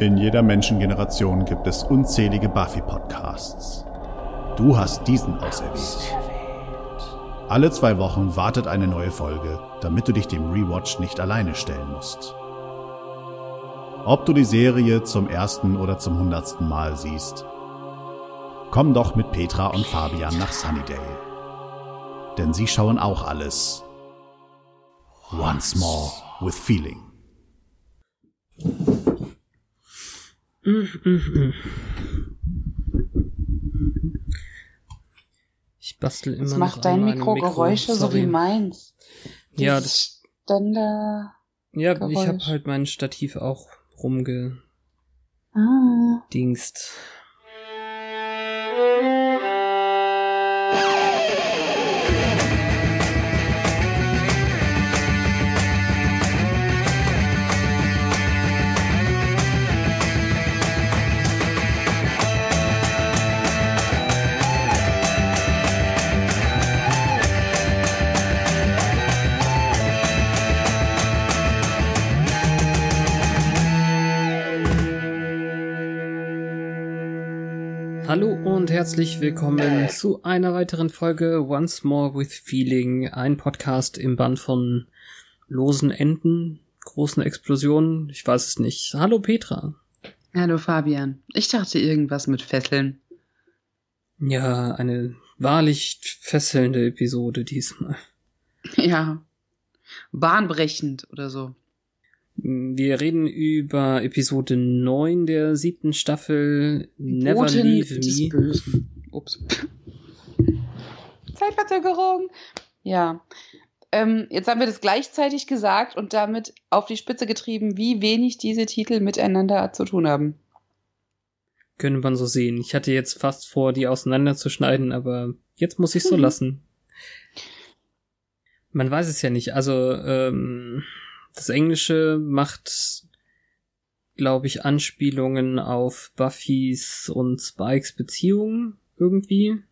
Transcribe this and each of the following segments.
In jeder Menschengeneration gibt es unzählige Buffy-Podcasts. Du hast diesen auserwählt. Alle zwei Wochen wartet eine neue Folge, damit du dich dem Rewatch nicht alleine stellen musst. Ob du die Serie zum ersten oder zum hundertsten Mal siehst, komm doch mit Petra und Fabian nach Sunnydale. Denn sie schauen auch alles. Once more with feeling. Ich bastel immer Das noch macht dein meinem Mikro Geräusche, so Sorry. wie meins. Ja, das, Ständer. ja, ich habe Geräusch. halt mein Stativ auch rumgedingst. Ah. Hallo und herzlich willkommen zu einer weiteren Folge Once More with Feeling, ein Podcast im Band von losen Enden, großen Explosionen, ich weiß es nicht. Hallo Petra. Hallo Fabian. Ich dachte irgendwas mit Fesseln. Ja, eine wahrlich fesselnde Episode diesmal. Ja. Bahnbrechend oder so. Wir reden über Episode 9 der siebten Staffel Never Boten Leave des Me. Bösen. Ups. Zeitverzögerung. Ja. Ähm, jetzt haben wir das gleichzeitig gesagt und damit auf die Spitze getrieben, wie wenig diese Titel miteinander zu tun haben. Könnte man so sehen. Ich hatte jetzt fast vor, die auseinanderzuschneiden, aber jetzt muss ich so Mhm. lassen. Man weiß es ja nicht. Also ähm, das Englische macht, glaube ich, Anspielungen auf Buffys und Spikes Beziehung irgendwie,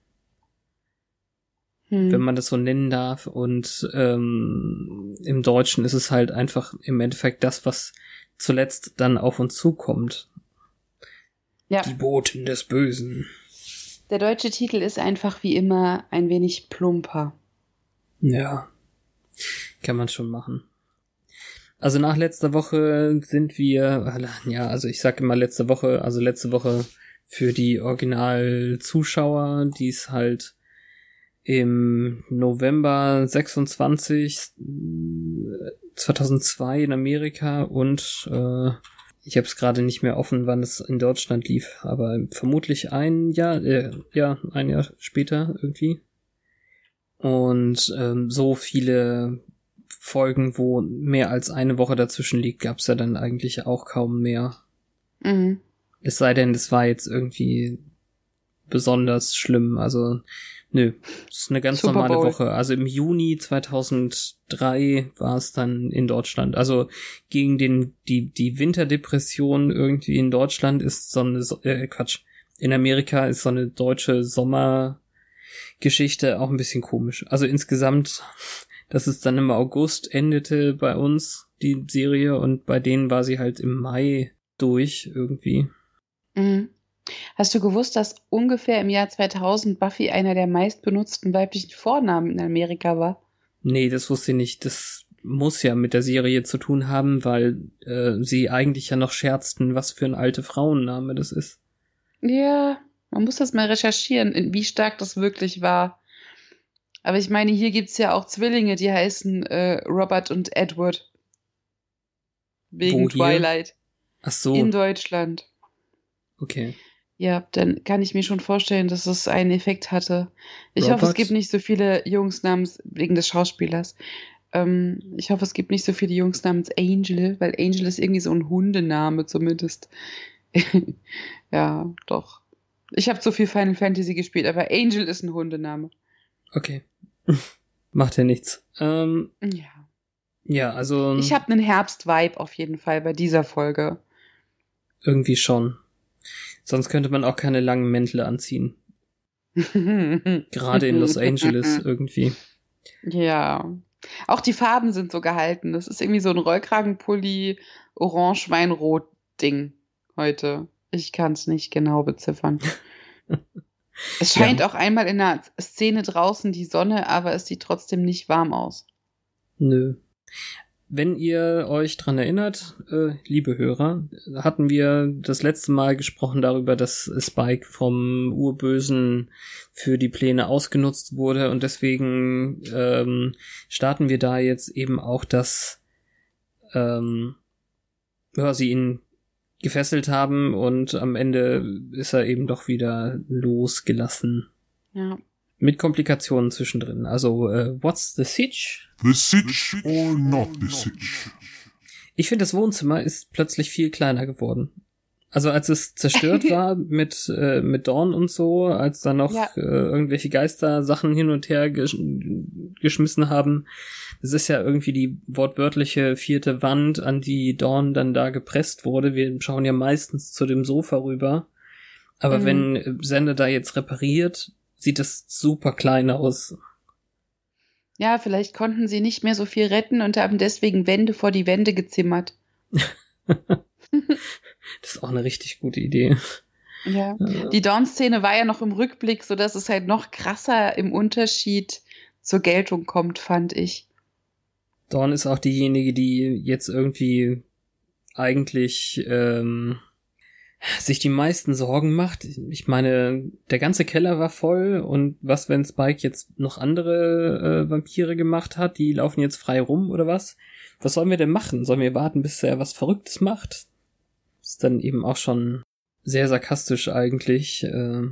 Hm. wenn man das so nennen darf. Und ähm, im Deutschen ist es halt einfach im Endeffekt das, was zuletzt dann auf uns zukommt. ja, Die Boten des Bösen. der deutsche Titel ist einfach wie immer ein wenig plumper. Ja, kann man schon machen. Also nach letzter Woche sind wir, ja, also ich sag immer letzte Woche, also letzte Woche für die Original-Zuschauer, die es halt im November 26 äh, 2002 in Amerika und äh, ich habe es gerade nicht mehr offen, wann es in Deutschland lief, aber vermutlich ein Jahr, äh, ja, ein Jahr später irgendwie. Und ähm, so viele Folgen, wo mehr als eine Woche dazwischen liegt, gab's ja dann eigentlich auch kaum mehr. Mhm. Es sei denn, es war jetzt irgendwie besonders schlimm. Also, nö, es ist eine ganz Super normale Bowl. Woche. Also im Juni 2003 war es dann in Deutschland. Also gegen den die die Winterdepression irgendwie in Deutschland ist so eine äh, Quatsch. In Amerika ist so eine deutsche Sommergeschichte auch ein bisschen komisch. Also insgesamt, dass es dann im August endete bei uns die Serie und bei denen war sie halt im Mai durch irgendwie. Mhm. Hast du gewusst, dass ungefähr im Jahr 2000 Buffy einer der meistbenutzten weiblichen Vornamen in Amerika war? Nee, das wusste ich nicht. Das muss ja mit der Serie zu tun haben, weil äh, sie eigentlich ja noch scherzten, was für ein alte Frauenname das ist. Ja, man muss das mal recherchieren, in- wie stark das wirklich war. Aber ich meine, hier gibt's ja auch Zwillinge, die heißen äh, Robert und Edward. Wegen Wo hier? Twilight. Ach so, In Deutschland. okay. Ja, dann kann ich mir schon vorstellen, dass es einen Effekt hatte. Ich hoffe, es Robert? gibt nicht so viele Jungs namens, wegen des Schauspielers. Ähm, ich hoffe, es gibt nicht so viele Jungs namens Angel, weil Angel ist irgendwie so ein Hundename zumindest. ja, doch. Ich habe zu viel Final Fantasy gespielt, aber Angel ist ein Hundename. Okay. Macht ja nichts. Ähm, Ja. ja, also Ich habe einen Herbst-Vibe auf jeden Fall bei dieser Folge. irgendwie schon. Sonst könnte man auch keine langen Mäntel anziehen. Gerade in Los Angeles irgendwie. Ja. Auch die Farben sind so gehalten. Das ist irgendwie so ein Rollkragenpulli, orange-weinrot-Ding heute. Ich kann es nicht genau beziffern. es scheint ja. auch einmal in der Szene draußen die Sonne, aber es sieht trotzdem nicht warm aus. Nö. Wenn ihr euch dran erinnert, äh, liebe Hörer, hatten wir das letzte Mal gesprochen darüber, dass Spike vom Urbösen für die Pläne ausgenutzt wurde und deswegen ähm, starten wir da jetzt eben auch, dass ähm, ja, sie ihn gefesselt haben und am Ende ist er eben doch wieder losgelassen. Ja. Mit Komplikationen zwischendrin. Also, äh, what's the sitch? The sitch or not the sitch? Ich finde, das Wohnzimmer ist plötzlich viel kleiner geworden. Also als es zerstört war mit äh, mit Dawn und so, als da noch ja. äh, irgendwelche Geister Sachen hin und her gesch geschmissen haben, das ist ja irgendwie die wortwörtliche vierte Wand, an die Dawn dann da gepresst wurde. Wir schauen ja meistens zu dem Sofa rüber. Aber mhm. wenn Sender da jetzt repariert, sieht das super klein aus. Ja, vielleicht konnten sie nicht mehr so viel retten und haben deswegen Wände vor die Wände gezimmert. das ist auch eine richtig gute Idee. Ja, die Dawn-Szene war ja noch im Rückblick, so dass es halt noch krasser im Unterschied zur Geltung kommt, fand ich. Dawn ist auch diejenige, die jetzt irgendwie eigentlich ähm, sich die meisten Sorgen macht. Ich meine, der ganze Keller war voll und was, wenn Spike jetzt noch andere äh, Vampire gemacht hat, die laufen jetzt frei rum oder was? Was sollen wir denn machen? Sollen wir warten, bis er was Verrücktes macht? Ist dann eben auch schon sehr sarkastisch eigentlich. Äh,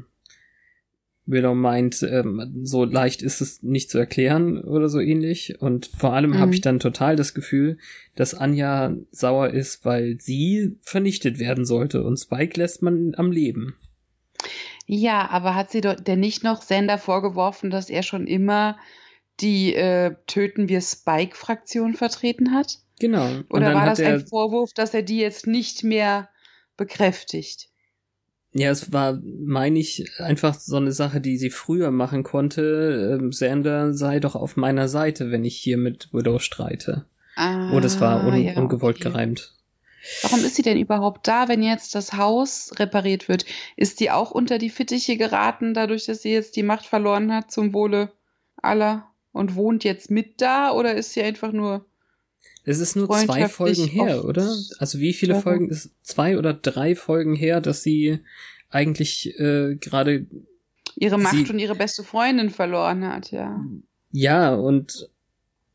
Willow meint, ähm, so leicht ist es nicht zu erklären oder so ähnlich. Und vor allem mhm. habe ich dann total das Gefühl, dass Anja sauer ist, weil sie vernichtet werden sollte und Spike lässt man am Leben. Ja, aber hat sie denn nicht noch Sander vorgeworfen, dass er schon immer die äh, Töten wir Spike-Fraktion vertreten hat? Genau. Oder war das ein Vorwurf, dass er die jetzt nicht mehr bekräftigt? Ja, es war, meine ich, einfach so eine Sache, die sie früher machen konnte. Ähm, Sander sei doch auf meiner Seite, wenn ich hier mit Widow streite. Ah, oh, das war un ja, ungewollt okay. gereimt. Warum ist sie denn überhaupt da, wenn jetzt das Haus repariert wird? Ist sie auch unter die Fittiche geraten, dadurch, dass sie jetzt die Macht verloren hat zum Wohle aller und wohnt jetzt mit da? Oder ist sie einfach nur es ist nur zwei Folgen her, oder? Also wie viele Folgen ist zwei oder drei Folgen her, dass sie eigentlich äh, gerade ihre Macht und ihre beste Freundin verloren hat, ja. Ja, und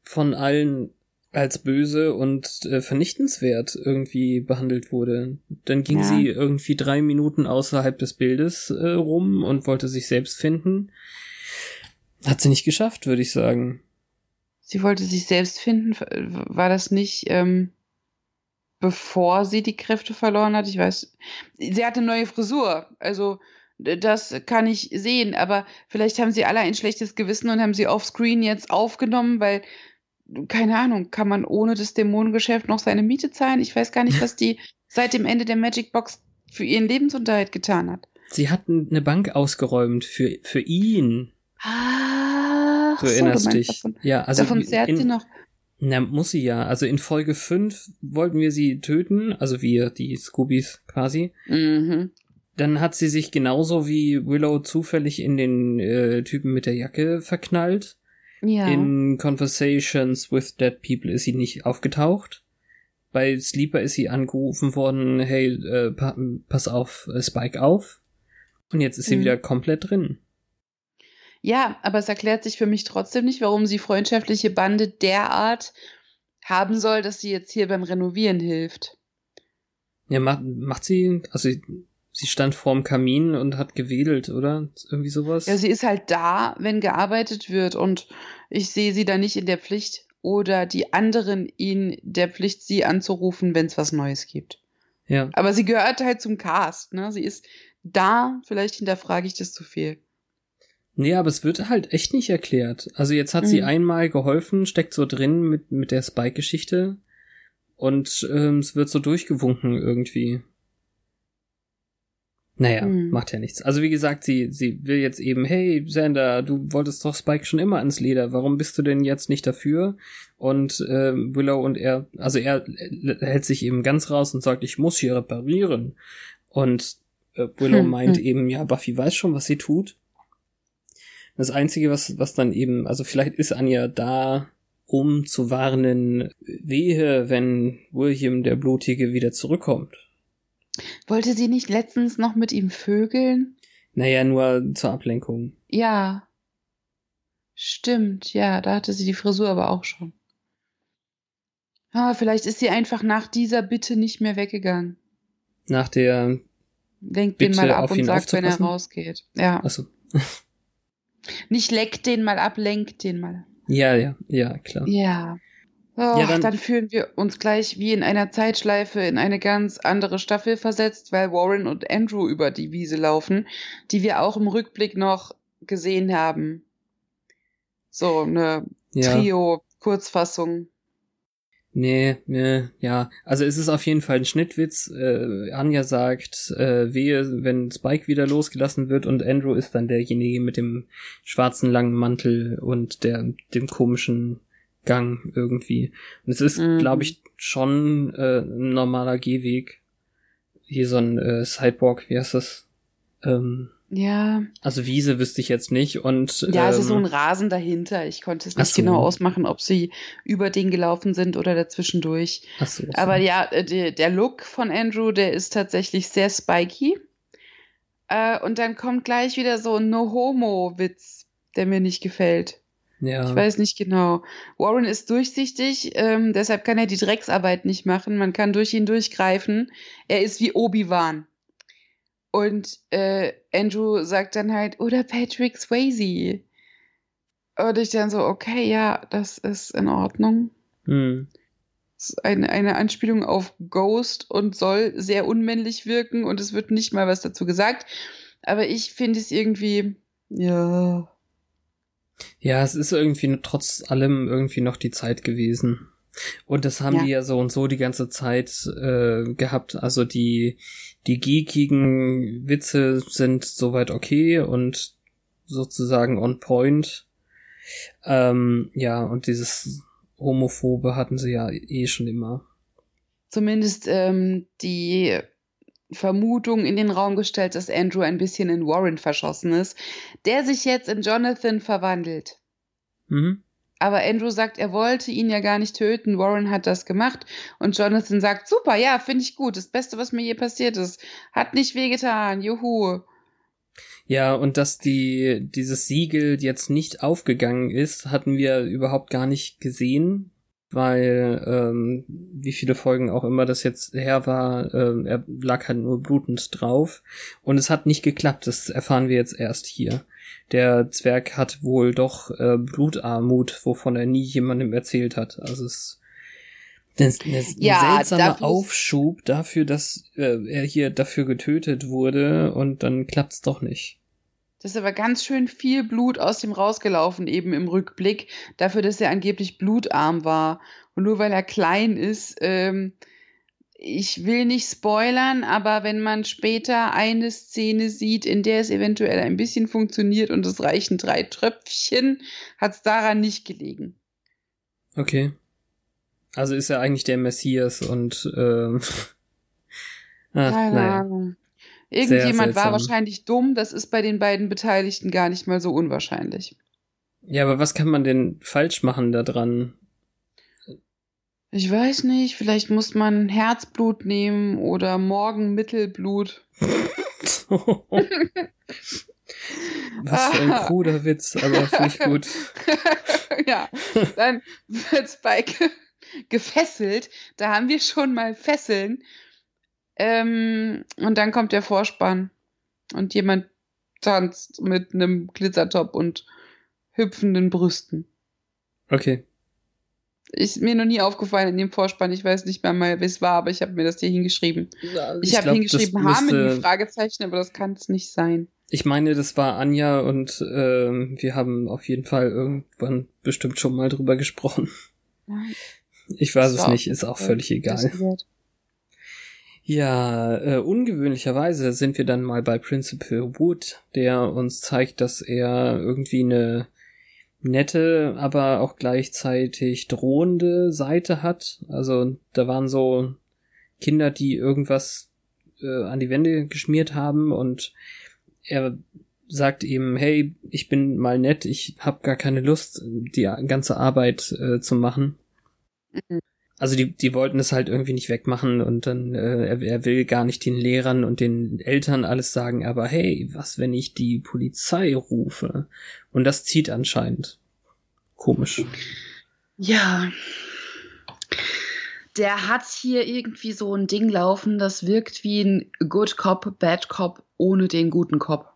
von allen als böse und äh, vernichtenswert irgendwie behandelt wurde. Dann ging ja. sie irgendwie drei Minuten außerhalb des Bildes äh, rum und wollte sich selbst finden. Hat sie nicht geschafft, würde ich sagen sie wollte sich selbst finden. War das nicht, ähm, bevor sie die Kräfte verloren hat? Ich weiß. Sie hatte eine neue Frisur. Also, das kann ich sehen. Aber vielleicht haben sie alle ein schlechtes Gewissen und haben sie offscreen jetzt aufgenommen, weil, keine Ahnung, kann man ohne das Dämonengeschäft noch seine Miete zahlen? Ich weiß gar nicht, was die seit dem Ende der Magic Box für ihren Lebensunterhalt getan hat. Sie hatten eine Bank ausgeräumt für, für ihn. Ah du so, erinnerst du dich. Davon, ja, also davon zehrt in, sie noch. Na, muss sie ja. Also in Folge 5 wollten wir sie töten, also wir, die Scoobies quasi. Mhm. Dann hat sie sich genauso wie Willow zufällig in den äh, Typen mit der Jacke verknallt. Ja. In Conversations with Dead People ist sie nicht aufgetaucht. Bei Sleeper ist sie angerufen worden, hey, äh, pa pass auf, äh, Spike auf. Und jetzt ist sie mhm. wieder komplett drin. Ja, aber es erklärt sich für mich trotzdem nicht, warum sie freundschaftliche Bande derart haben soll, dass sie jetzt hier beim Renovieren hilft. Ja, macht, macht sie, also sie stand vorm Kamin und hat gewedelt, oder? Irgendwie sowas? Ja, sie ist halt da, wenn gearbeitet wird und ich sehe sie da nicht in der Pflicht oder die anderen in der Pflicht, sie anzurufen, wenn es was Neues gibt. Ja. Aber sie gehört halt zum Cast, ne? Sie ist da, vielleicht hinterfrage ich das zu viel. Nee, aber es wird halt echt nicht erklärt. Also jetzt hat mhm. sie einmal geholfen, steckt so drin mit, mit der Spike-Geschichte und ähm, es wird so durchgewunken irgendwie. Naja, Hm. macht ja nichts. Also wie gesagt, sie, sie will jetzt eben, hey, Xander, du wolltest doch Spike schon immer ins Leder, warum bist du denn jetzt nicht dafür? Und ähm, Willow und er, also er äh, hält sich eben ganz raus und sagt, ich muss hier reparieren. Und äh, Willow Hm, meint hm. eben, ja, Buffy weiß schon, was sie tut. Das Einzige, was, was dann eben, also vielleicht ist Anja da, um zu warnen, wehe, wenn William der Blutige wieder zurückkommt. Wollte sie nicht letztens noch mit ihm vögeln? Naja, nur zur Ablenkung. Ja. Stimmt, ja, da hatte sie die Frisur aber auch schon. Ah, vielleicht ist sie einfach nach dieser Bitte nicht mehr weggegangen. Nach der, Lenkt den Bitte mal ab und sagt, wenn er rausgeht. Ja. achso, Nicht leckt den mal ab, lenkt den mal. ja, ja, ja, klar. Ja. Oh, Ja, dann- dann, fühlen wir uns gleich wie in einer Zeitschleife in eine ganz andere Staffel versetzt, weil Warren und Andrew über die Wiese laufen, die wir auch im Rückblick noch gesehen haben. So eine Ja. Trio-Kurzfassung. Nee, nee, ja. Also es ist auf jeden Fall ein Schnittwitz. Äh, Anja sagt, äh, wehe, wenn Spike wieder losgelassen wird und Andrew ist dann derjenige mit dem schwarzen langen Mantel und der dem komischen Gang irgendwie. Und es ist, Mhm. glaube ich, schon äh, ein normaler Gehweg. Hier so ein äh, Sidewalk, wie heißt das? Ähm, Ja, also Wiese wüsste ich jetzt nicht und ja, es ist ähm, so ein Rasen dahinter. Ich konnte es nicht so. genau ausmachen, ob sie über den gelaufen sind oder dazwischendurch. ach so, so. Aber ja, äh, der, der Look von Andrew, der ist tatsächlich sehr spiky. Äh, und dann kommt gleich wieder so ein No-Homo-Witz, der mir nicht gefällt. ja. Ich weiß nicht genau. Warren ist durchsichtig, ähm, deshalb kann er die Drecksarbeit nicht machen. Man kann durch ihn durchgreifen. Er ist wie Obi-Wan. Und äh, Andrew sagt dann halt, oder Patrick Swayze. Und ich dann so, okay, ja, das ist in Ordnung. Hm. Das ist eine, eine Anspielung auf Ghost und soll sehr unmännlich wirken und es wird nicht mal was dazu gesagt. Aber ich finde es irgendwie, ja. Ja, es ist irgendwie trotz allem irgendwie noch die Zeit gewesen. Und das haben Ja. die ja so und so die ganze Zeit äh, gehabt. Also die, die geekigen Witze sind soweit okay und sozusagen on point. Ähm, ja, und dieses Homophobe hatten sie ja eh schon immer. Zumindest ähm, die Vermutung in den Raum gestellt, dass Andrew ein bisschen in Warren verschossen ist, der sich jetzt in Jonathan verwandelt. Mhm. Aber Andrew sagt, er wollte ihn ja gar nicht töten. Warren hat das gemacht. Und Jonathan sagt, super, ja, finde ich gut. Das Beste, was mir je passiert ist. Hat nicht wehgetan. Juhu. Ja, und dass die, dieses Siegel jetzt nicht aufgegangen ist, hatten wir überhaupt gar nicht gesehen, weil, ähm, wie viele Folgen auch immer das jetzt her war, ähm, er lag halt nur blutend drauf und es hat nicht geklappt, das erfahren wir jetzt erst hier. Der Zwerg hat wohl doch äh, Blutarmut, wovon er nie jemandem erzählt hat. Also es das ist ein Ja, seltsamer dafür- Aufschub dafür, dass äh, er hier dafür getötet wurde und dann klappt's doch nicht. Das ist aber ganz schön viel Blut aus ihm rausgelaufen, eben im Rückblick, dafür, dass er angeblich blutarm war. Und nur weil er klein ist, ähm, ich will nicht spoilern, aber wenn man später eine Szene sieht, in der es eventuell ein bisschen funktioniert und es reichen drei Tröpfchen, hat es daran nicht gelegen. Okay. Also ist er eigentlich der Messias und ähm, ach, Keine naja. Ahnung. Irgendjemand war wahrscheinlich dumm, das ist bei den beiden Beteiligten gar nicht mal so unwahrscheinlich. Ja, aber was kann man denn falsch machen da dran? Ich weiß nicht, vielleicht muss man Herzblut nehmen oder Morgenmittelblut. was für ein kruder Witz, aber finde ich gut. ja, dann wird Spike gefesselt. Da haben wir schon mal Fesseln. Ähm, und dann kommt der Vorspann. Und jemand tanzt mit einem Glitzertop und hüpfenden Brüsten. Okay. Ist mir noch nie aufgefallen in dem Vorspann. Ich weiß nicht mehr mal, wie es war, aber ich habe mir das hier hingeschrieben. Ich, habe glaub, hingeschrieben Harmony, Fragezeichen, aber das kann es nicht sein. Ich meine, das war Anja und ähm, wir haben auf jeden Fall irgendwann bestimmt schon mal drüber gesprochen. Nein, Ich weiß Das es nicht, ist auch völlig egal. Ja, äh, ungewöhnlicherweise sind wir dann mal bei Principal Wood, der uns zeigt, dass er irgendwie eine nette, aber auch gleichzeitig drohende Seite hat. Also da waren so Kinder, die irgendwas äh, an die Wände geschmiert haben und er sagt ihm, hey, ich bin mal nett, ich habe gar keine Lust, die ganze Arbeit äh, zu machen. Mhm. Also die, die wollten es halt irgendwie nicht wegmachen und dann, äh, er, er will gar nicht den Lehrern und den Eltern alles sagen, aber hey, was, wenn ich die Polizei rufe? Und das zieht anscheinend. Komisch. Ja. Der hat hier irgendwie so ein Ding laufen, das wirkt wie ein Good Cop, Bad Cop ohne den guten Cop.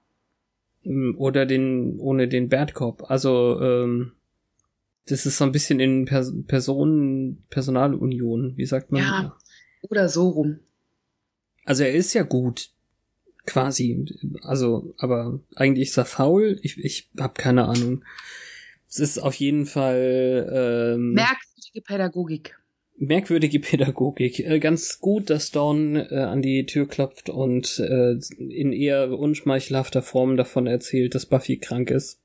Oder den, ohne den Bad Cop. Also, ähm, das ist so ein bisschen in Pers Personen, Personalunion, wie sagt man? Ja, oder so rum. Also er ist ja gut, quasi. Also, aber eigentlich ist er faul. Ich, ich habe keine Ahnung. Es ist auf jeden Fall ähm, merkwürdige Pädagogik. Merkwürdige Pädagogik. Äh, ganz gut, dass Dawn äh, an die Tür klopft und äh, in eher unschmeichelhafter Form davon erzählt, dass Buffy krank ist.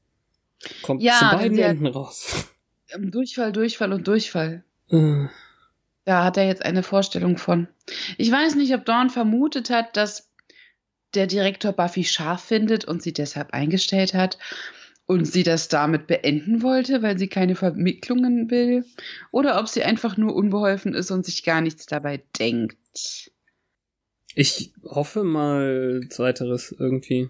Kommt ja, zu beiden Enden raus. Durchfall, Durchfall und Durchfall. Äh. Da hat er jetzt eine Vorstellung von. Ich weiß nicht, ob Dawn vermutet hat, dass der Direktor Buffy scharf findet und sie deshalb eingestellt hat und sie das damit beenden wollte, weil sie keine Vermittlungen will, oder ob sie einfach nur unbeholfen ist und sich gar nichts dabei denkt. Ich hoffe mal zweiteres irgendwie.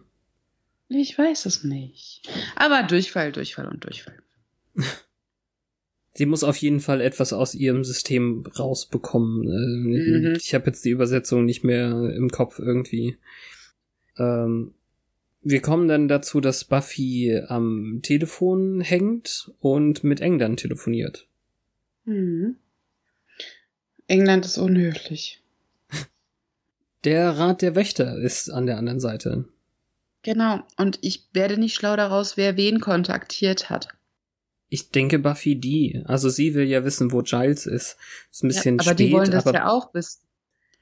Ich weiß es nicht. Aber Durchfall, Durchfall und Durchfall. Sie muss auf jeden Fall etwas aus ihrem System rausbekommen. Äh, mhm. Ich habe jetzt die Übersetzung nicht mehr im Kopf irgendwie. Ähm, wir kommen dann dazu, dass Buffy am Telefon hängt und mit England telefoniert. Mhm. England ist unhöflich. Der Rat der Wächter ist an der anderen Seite. Genau, und ich werde nicht schlau daraus, wer wen kontaktiert hat. Ich denke Buffy die. Also sie will ja wissen, wo Giles ist. Ist ein bisschen ja, aber spät. Aber die wollen das ja auch wissen.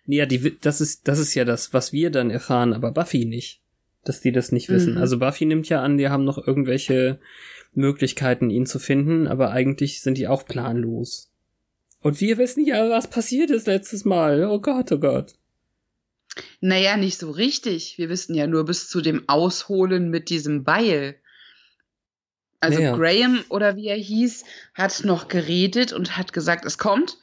Ja, die, das ist, das ist ja das, was wir dann erfahren, aber Buffy nicht dass die das nicht wissen. Mhm. Also Buffy nimmt ja an, die haben noch irgendwelche Möglichkeiten, ihn zu finden, aber eigentlich sind die auch planlos. Und wir wissen ja, was passiert ist letztes Mal. Oh Gott, oh Gott. Naja, nicht so richtig. Wir wissen ja nur bis zu dem Ausholen mit diesem Beil. Also naja. Graham oder wie er hieß, hat noch geredet und hat gesagt, es kommt.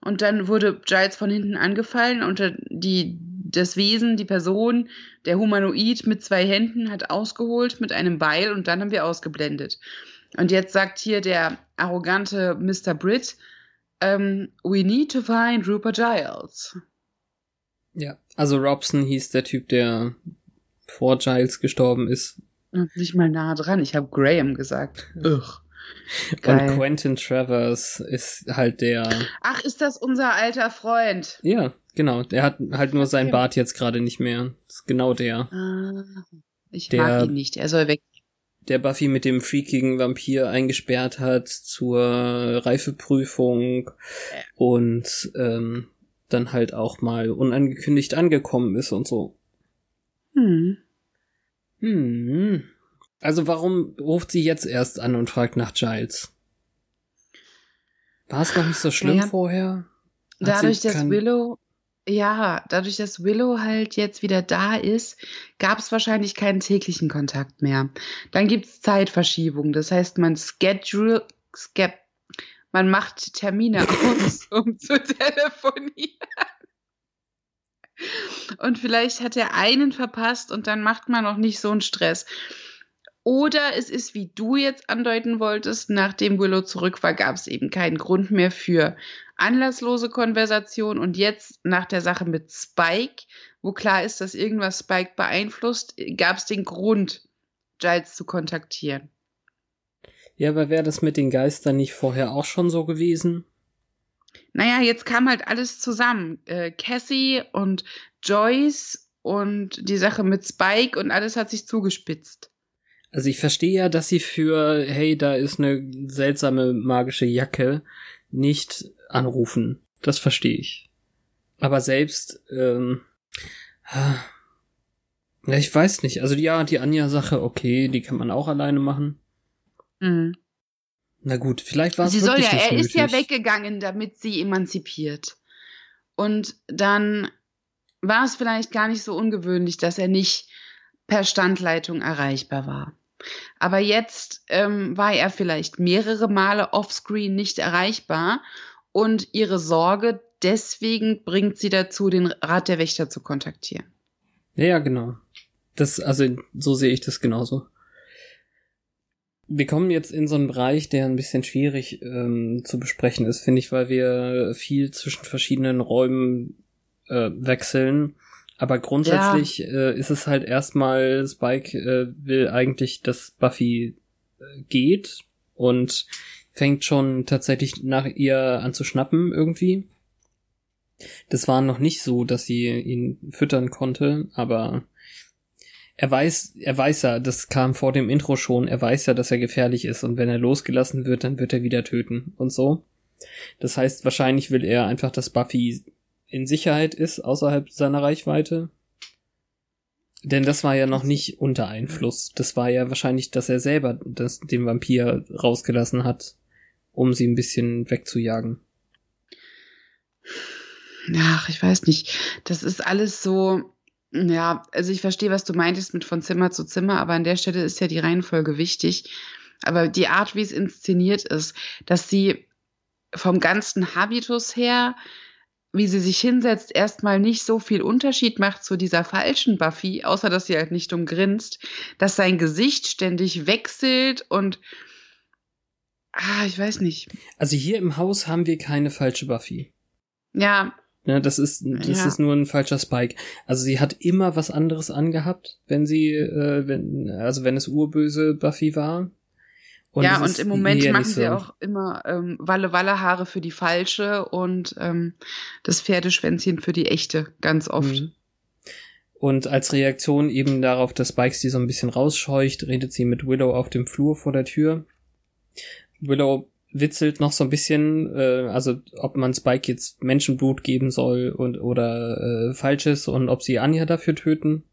Und dann wurde Giles von hinten angefallen und die, das Wesen, die Person, der Humanoid mit zwei Händen hat ausgeholt mit einem Beil und dann haben wir ausgeblendet. Und jetzt sagt hier der arrogante Mr. Britt, um, ähm, we need to find Rupert Giles. Ja, also Robson hieß der Typ, der vor Giles gestorben ist. Nicht mal nah dran, ich habe Graham gesagt. Ugh. Geil. Und Quentin Travers ist halt der. Ach, ist das unser alter Freund? Ja, genau. Der hat halt nur sein Bart jetzt gerade nicht mehr. Das ist genau der. Ah, ich der, mag ihn nicht. Er soll weg. Der Buffy mit dem freakigen Vampir eingesperrt hat zur Reifeprüfung und ähm, dann halt auch mal unangekündigt angekommen ist und so. Hm. Hm. Also warum ruft sie jetzt erst an und fragt nach Giles? War es noch nicht so schlimm naja, vorher? Hat dadurch, dass Willow, ja, dadurch, dass Willow halt jetzt wieder da ist, gab es wahrscheinlich keinen täglichen Kontakt mehr. Dann gibt es Zeitverschiebung. Das heißt, man schedule, man macht Termine aus, um zu telefonieren. Und vielleicht hat er einen verpasst und dann macht man noch nicht so einen Stress. Oder es ist, wie du jetzt andeuten wolltest, nachdem Willow zurück war, gab es eben keinen Grund mehr für anlasslose Konversation. Und jetzt nach der Sache mit Spike, wo klar ist, dass irgendwas Spike beeinflusst, gab es den Grund, Giles zu kontaktieren. Ja, aber wäre das mit den Geistern nicht vorher auch schon so gewesen? Naja, jetzt kam halt alles zusammen. Äh, Cassie und Joyce und die Sache mit Spike und alles hat sich zugespitzt. Also ich verstehe ja, dass sie für, hey, da ist eine seltsame magische Jacke, nicht anrufen. Das verstehe ich. Aber selbst, ähm, ja, ich weiß nicht. Also ja, die Anja-Sache, okay, die kann man auch alleine machen. Mhm. Na gut, vielleicht war es Sie soll wirklich ja, er ist ja nötig. weggegangen, damit sie emanzipiert. Und dann war es vielleicht gar nicht so ungewöhnlich, dass er nicht per Standleitung erreichbar war. Aber jetzt ähm, war er vielleicht mehrere Male offscreen nicht erreichbar und ihre Sorge deswegen bringt sie dazu, den Rat der Wächter zu kontaktieren. Ja, ja, genau. Das, also, so sehe ich das genauso. Wir kommen jetzt in so einen Bereich, der ein bisschen schwierig ähm, zu besprechen ist, finde ich, weil wir viel zwischen verschiedenen Räumen äh, wechseln. Aber grundsätzlich äh, ist es halt erstmal, Spike äh, will eigentlich, dass Buffy äh, geht und fängt schon tatsächlich nach ihr an zu schnappen irgendwie. Das war noch nicht so, dass sie ihn füttern konnte, aber er weiß, er weiß ja, das kam vor dem Intro schon, er weiß ja, dass er gefährlich ist und wenn er losgelassen wird, dann wird er wieder töten und so. Das heißt, wahrscheinlich will er einfach, dass Buffy in Sicherheit ist, außerhalb seiner Reichweite. Denn das war ja noch nicht unter Einfluss. Das war ja wahrscheinlich, dass er selber das, den Vampir rausgelassen hat, um sie ein bisschen wegzujagen. Ach, ich weiß nicht. Das ist alles so, ja, also ich verstehe, was du meintest mit von Zimmer zu Zimmer, aber an der Stelle ist ja die Reihenfolge wichtig. Aber die Art, wie es inszeniert ist, dass sie vom ganzen Habitus her, wie sie sich hinsetzt, erstmal nicht so viel Unterschied macht zu dieser falschen Buffy, außer dass sie halt nicht umgrinst, dass sein Gesicht ständig wechselt und ah, ich weiß nicht. Also hier im Haus haben wir keine falsche Buffy. Ja, Ne, das ist, das Ja. ist nur ein falscher Spike. Also sie hat immer was anderes angehabt, wenn sie, äh, wenn, also wenn es urböse Buffy war. ja, es und im Moment machen sie so. auch immer ähm, Walle-Walle-Haare für die falsche und ähm, das Pferdeschwänzchen für die echte, ganz oft. Mhm. Und als Reaktion eben darauf, dass Spike sie so ein bisschen rausscheucht, redet sie mit Willow auf dem Flur vor der Tür. Willow witzelt noch so ein bisschen, äh, also ob man Spike jetzt Menschenblut geben soll und oder äh, falsches und ob sie Anja dafür töten.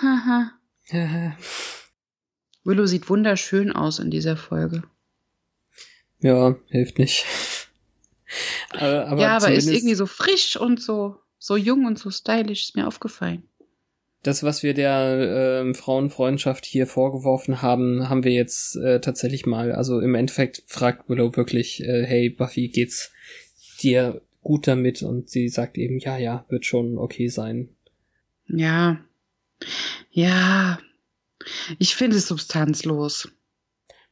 Haha. Willow sieht wunderschön aus in dieser Folge. ja, hilft nicht. aber, aber ja, aber ist irgendwie so frisch und so, so jung und so stylisch, ist mir aufgefallen. Das, was wir der ähm, Frauenfreundschaft hier vorgeworfen haben, haben wir jetzt äh, tatsächlich mal. Also im Endeffekt fragt Willow wirklich, äh, hey Buffy, geht's dir gut damit? Und sie sagt eben, ja, ja, wird schon okay sein. Ja. Ja. Ich finde es substanzlos.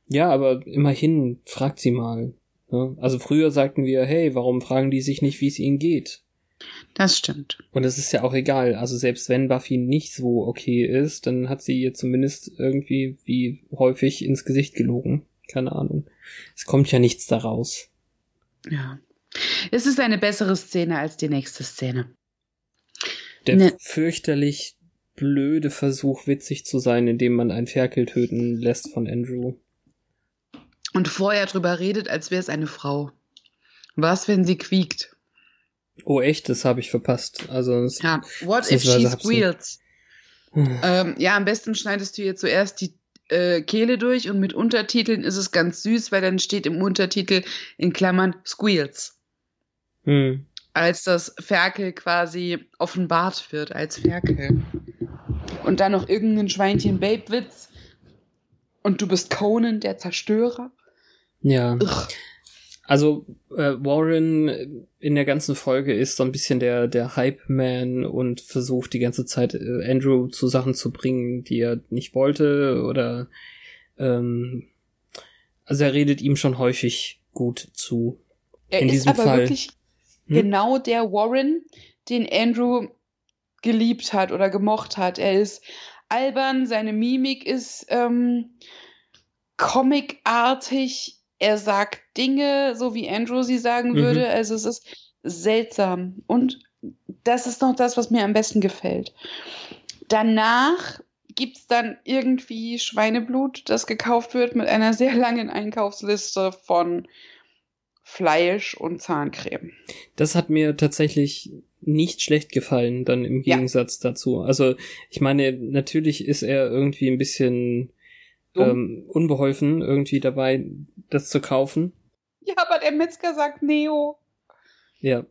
Ja, aber immerhin fragt sie mal. Ne? Also früher sagten wir, hey, warum fragen die sich nicht, wie es ihnen geht? Das stimmt. Und es ist ja auch egal. Also selbst wenn Buffy nicht so okay ist, dann hat sie ihr zumindest irgendwie wie häufig ins Gesicht gelogen. Keine Ahnung. Es kommt ja nichts daraus. Ja. Es ist eine bessere Szene als die nächste Szene. Der Ne. fürchterlich blöde Versuch, witzig zu sein, indem man einen Ferkel töten lässt von Andrew. Und vorher drüber redet, als wäre es eine Frau. Was, wenn sie quiekt? Oh echt, das habe ich verpasst. Also es, Ja. What if she squeals? Ähm, ja, am besten schneidest du ihr zuerst die äh, Kehle durch und mit Untertiteln ist es ganz süß, weil dann steht im Untertitel in Klammern Squeals. hm. Als das Ferkel quasi offenbart wird als Ferkel. Und dann noch irgendein Schweinchen-Babe-Witz. Und du bist Conan, der Zerstörer. Ja. Ugh. Also äh, Warren in der ganzen Folge ist so ein bisschen der der Hype-Man und versucht die ganze Zeit äh, Andrew zu Sachen zu bringen, die er nicht wollte oder ähm, also er redet ihm schon häufig gut zu. Er In ist diesem aber Fall. wirklich Hm? genau der Warren, den Andrew geliebt hat oder gemocht hat. Er ist albern, seine Mimik ist ähm, comicartig. Er sagt Dinge, so wie Andrew sie sagen Mhm. würde. Also es ist seltsam. Und das ist noch das, was mir am besten gefällt. Danach gibt es dann irgendwie Schweineblut, das gekauft wird mit einer sehr langen Einkaufsliste von Fleisch und Zahncreme. Das hat mir tatsächlich nicht schlecht gefallen, dann im Ja. Gegensatz dazu. Also, ich meine, natürlich ist er irgendwie ein bisschen Ähm, unbeholfen irgendwie dabei, das zu kaufen. Ja, aber der Metzger sagt Neo. Ja.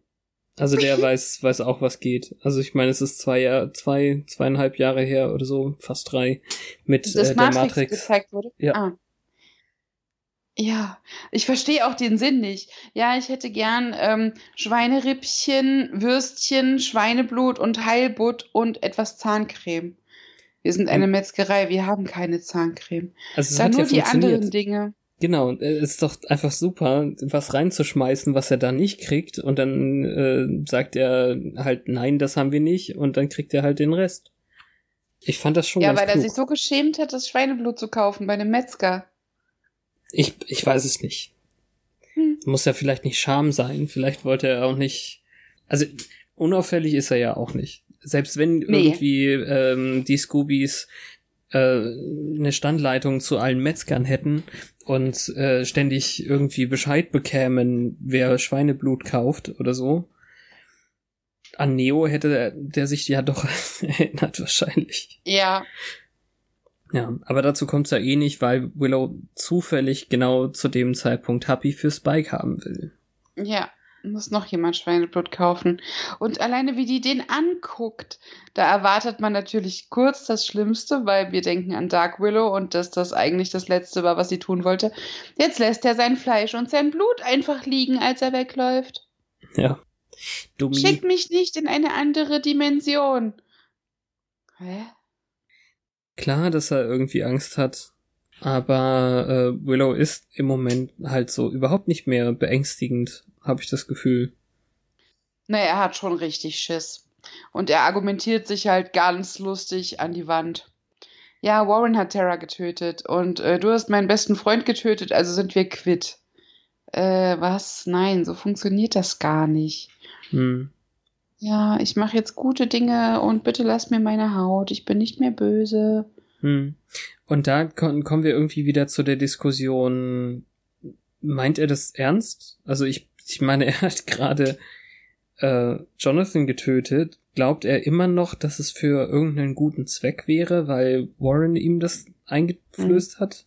Also der weiß, weiß auch, was geht. Also ich meine, es ist zwei Jahr, zwei, zweieinhalb Jahre her oder so, fast drei, mit äh, der Matrix, Matrix. gezeigt wurde. Ja. Ah. Ja, ich verstehe auch den Sinn nicht. Ja, ich hätte gern ähm, Schweinerippchen, Würstchen, Schweineblut und Heilbutt und etwas Zahncreme. Wir sind eine Metzgerei, wir haben keine Zahncreme. Also es Dann hat nur ja die anderen Dinge. Genau, äh, es ist doch einfach super, was reinzuschmeißen, was er da nicht kriegt, und dann äh, sagt er halt, nein, das haben wir nicht, und dann kriegt er halt den Rest. Ich fand das schon Ja, weil er klug. sich so geschämt hat, das Schweineblut zu kaufen bei einem Metzger. Ich, ich weiß es nicht. Hm. Muss ja vielleicht nicht Scham sein. Vielleicht wollte er auch nicht. Also unauffällig ist er ja auch nicht. Selbst wenn Nee. irgendwie ähm, die Scoobies äh, eine Standleitung zu allen Metzgern hätten und äh, ständig irgendwie Bescheid bekämen, wer Schweineblut kauft oder so. An Neo hätte der, der sich ja doch erinnert wahrscheinlich. Ja, Ja, aber dazu kommt's ja eh nicht, weil Willow zufällig genau zu dem Zeitpunkt Happy für Spike haben will. ja. Muss noch jemand Schweineblut kaufen. Und alleine wie die den anguckt, da erwartet man natürlich kurz das Schlimmste, weil wir denken an Dark Willow und dass das eigentlich das Letzte war, was sie tun wollte. Jetzt lässt er sein Fleisch und sein Blut einfach liegen, als er wegläuft. Ja. Dominik, Schick mich nicht in eine andere Dimension. Hä? klar, dass er irgendwie Angst hat, aber äh, Willow ist im Moment halt so überhaupt nicht mehr beängstigend, habe ich das Gefühl. Naja, er hat schon richtig Schiss. Und er argumentiert sich halt ganz lustig an die Wand. Ja, Warren hat Tara getötet und äh, du hast meinen besten Freund getötet, also sind wir quitt. Äh, was? Nein, so funktioniert das gar nicht. Hm. Ja, ich mache jetzt gute Dinge und bitte lass mir meine Haut. Ich bin nicht mehr böse. Hm. Und da kommen wir irgendwie wieder zu der Diskussion, meint er das ernst? Also ich, ich meine, er hat gerade äh, Jonathan getötet. Glaubt er immer noch, dass es für irgendeinen guten Zweck wäre, weil Warren ihm das eingeflößt hat?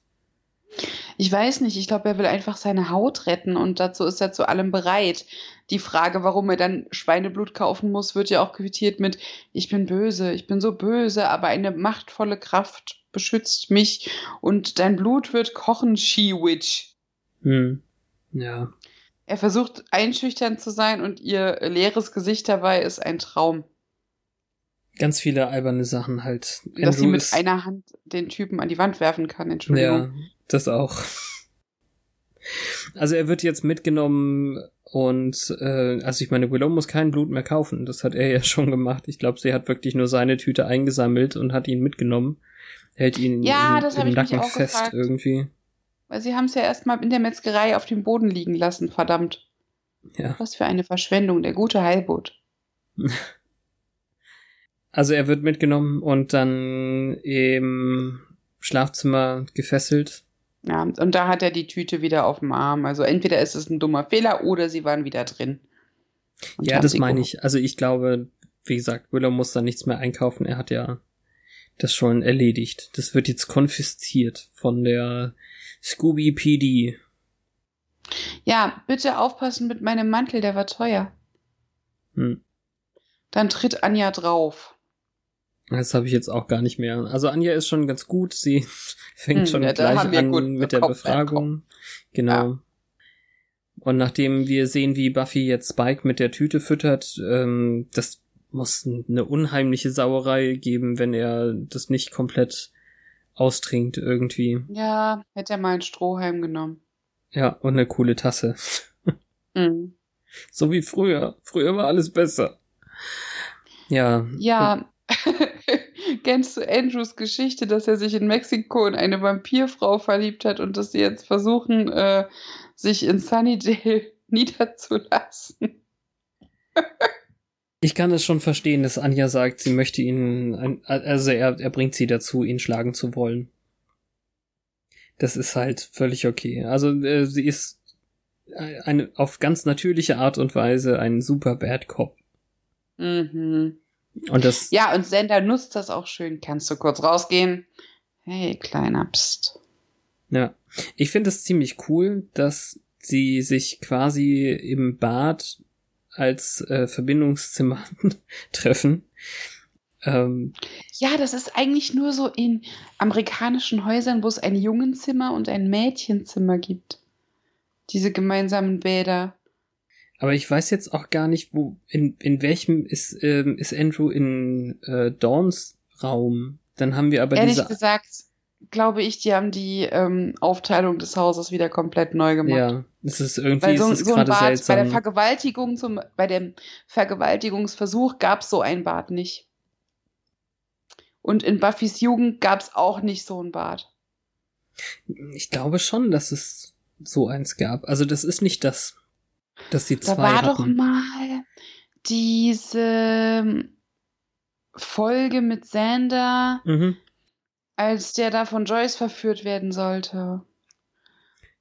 Ich weiß nicht, ich glaube, er will einfach seine Haut retten und dazu ist er zu allem bereit. Die Frage, warum er dann Schweineblut kaufen muss, wird ja auch quittiert mit Ich bin böse, ich bin so böse, aber eine machtvolle Kraft beschützt mich und dein Blut wird kochen, She-Witch. Hm. Ja. Er versucht einschüchternd zu sein und ihr leeres Gesicht dabei ist ein Traum. Ganz viele alberne Sachen halt. Dass sie Andrew mit ist- einer Hand den Typen an die Wand werfen kann, Entschuldigung. Ja, das auch. Also er wird jetzt mitgenommen und äh, also ich meine, Willow muss kein Blut mehr kaufen. Das hat er ja schon gemacht. Ich glaube, sie hat wirklich nur seine Tüte eingesammelt und hat ihn mitgenommen. Hält ihn Ja, im, im Nacken fest gefragt. irgendwie. Weil sie haben es ja erstmal in der Metzgerei auf dem Boden liegen lassen, verdammt. Ja. Was für eine Verschwendung, der gute Heilbutt. Also er wird mitgenommen und dann im Schlafzimmer gefesselt. Ja, und da hat er die Tüte wieder auf dem Arm. Also entweder ist es ein dummer Fehler oder sie waren wieder drin. Und ja, das meine ich. Also ich glaube, wie gesagt, Willow muss da nichts mehr einkaufen. Er hat ja das schon erledigt. Das wird jetzt konfisziert von der Scooby PD. Ja, bitte aufpassen mit meinem Mantel, der war teuer. Hm. Dann tritt Anja drauf. Das habe ich jetzt auch gar nicht mehr. Also Anja ist schon ganz gut. Sie fängt Hm, schon ja, gleich an mit der Befragung. Genau. Und nachdem wir sehen, wie Buffy jetzt Spike mit der Tüte füttert, ähm, das muss eine unheimliche Sauerei geben, wenn er das nicht komplett austrinkt irgendwie. Ja, hätte er mal einen Strohhalm genommen. Ja, und eine coole Tasse. Mhm. So wie früher. Früher war alles besser. Ja. Ja, kennst du Andrews Geschichte, dass er sich in Mexiko in eine Vampirfrau verliebt hat und dass sie jetzt versuchen, äh, sich in Sunnydale niederzulassen? Ich kann es schon verstehen, dass Anja sagt, sie möchte ihn, also er, er bringt sie dazu, ihn schlagen zu wollen. Das ist halt völlig okay. Also äh, sie ist eine auf ganz natürliche Art und Weise ein super Bad Cop. Mhm. Und das, Ja, und Sender nutzt das auch schön. Kannst du kurz rausgehen? Hey, kleiner Psst. ja. Ich finde es ziemlich cool, dass sie sich quasi im Bad als äh, Verbindungszimmer treffen. Ähm, Ja, das ist eigentlich nur so in amerikanischen Häusern, wo es ein Jungenzimmer und ein Mädchenzimmer gibt. Diese gemeinsamen Bäder. aber ich weiß jetzt auch gar nicht, wo, in, in welchem ist, ähm, ist Andrew in äh, Dawns Raum. Dann haben wir aber Ehrlich diese. gesagt, glaube ich, die haben die ähm, Aufteilung des Hauses wieder komplett neu gemacht. Ja, es ist irgendwie Weil so, es ist so ein gerade Bad bei der seltsam. Vergewaltigung zum, bei dem Vergewaltigungsversuch gab es so ein Bad nicht. Und in Buffys Jugend gab es auch nicht so ein Bad. Ich glaube schon, dass es so eins gab. Also das ist nicht das, dass die Da zwei war doch hatten. mal diese ähm, Folge mit Xander, Mhm. Als der da von Joyce verführt werden sollte.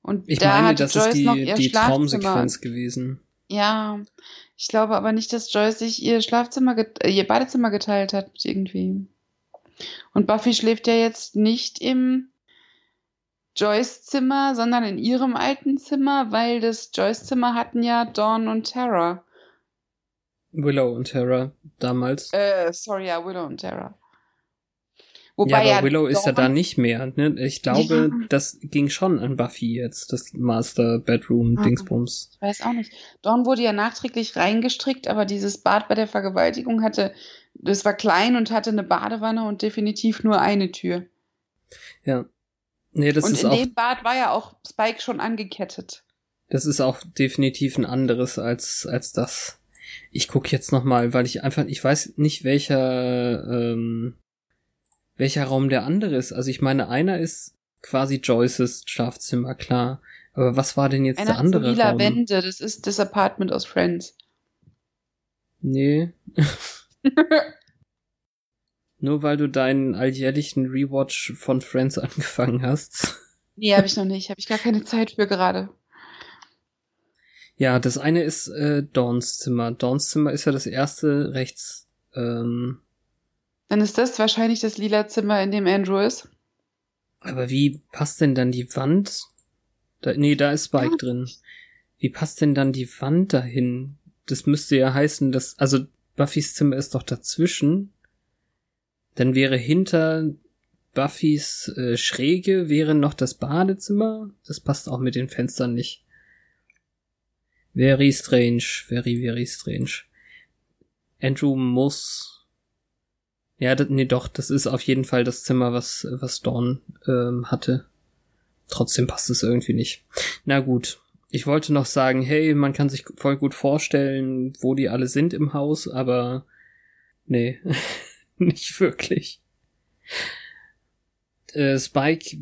Und Ich da meine, hatte das Joyce ist noch die, ihr die. Traumsequenz gewesen. Ja, ich glaube aber nicht, dass Joyce sich ihr Schlafzimmer, äh, ihr Badezimmer geteilt hat irgendwie. Und Buffy schläft ja jetzt nicht im Joyce Zimmer, sondern in ihrem alten Zimmer, weil das Joyce Zimmer hatten ja Dawn und Tara. Willow und Tara damals. Äh, sorry, ja, Willow und Tara. Ja, Wobei aber Willow ist ja da nicht mehr. Ne? Ich glaube, Ja. das ging schon an Buffy jetzt, das Master Bedroom Ah. Dingsbums. Ich weiß auch nicht. Dawn wurde ja nachträglich reingestrickt, aber dieses Bad bei der Vergewaltigung hatte, das war klein und hatte eine Badewanne und definitiv nur eine Tür. Ja. Nee, das und ist in auch, dem Bad war ja auch Spike schon angekettet. das ist auch definitiv ein anderes als, als das. Ich guck jetzt noch mal, weil ich einfach, ich weiß nicht, welcher, ähm, welcher Raum der andere ist. Also ich meine, einer ist quasi Joyces Schlafzimmer, klar. Aber was war denn jetzt Einer der hat so andere lila Raum? Wände, das ist das Apartment aus Friends. Nee. Nur weil du deinen alljährlichen Rewatch von Friends angefangen hast. nee, habe ich noch nicht, habe ich gar keine Zeit für gerade. Ja, das eine ist äh, Dawns Zimmer. Dawns Zimmer ist ja das erste rechts. Ähm, Dann ist das wahrscheinlich das lila Zimmer, in dem Andrew ist. aber wie passt denn dann die Wand? Da, nee, da ist Spike Ja. drin. Wie passt denn dann die Wand dahin? Das müsste ja heißen, dass. Also Buffys Zimmer ist doch dazwischen. Dann wäre hinter Buffys äh, Schräge wäre noch das Badezimmer. Das passt auch mit den Fenstern nicht. Very strange, very, very strange. Andrew muss. Ja, nee, doch, das ist auf jeden Fall das Zimmer, was, was Dawn ähm, hatte. Trotzdem passt es irgendwie nicht. Na gut. Ich wollte noch sagen, hey, man kann sich voll gut vorstellen, wo die alle sind im Haus, aber nee, nicht wirklich. Äh, Spike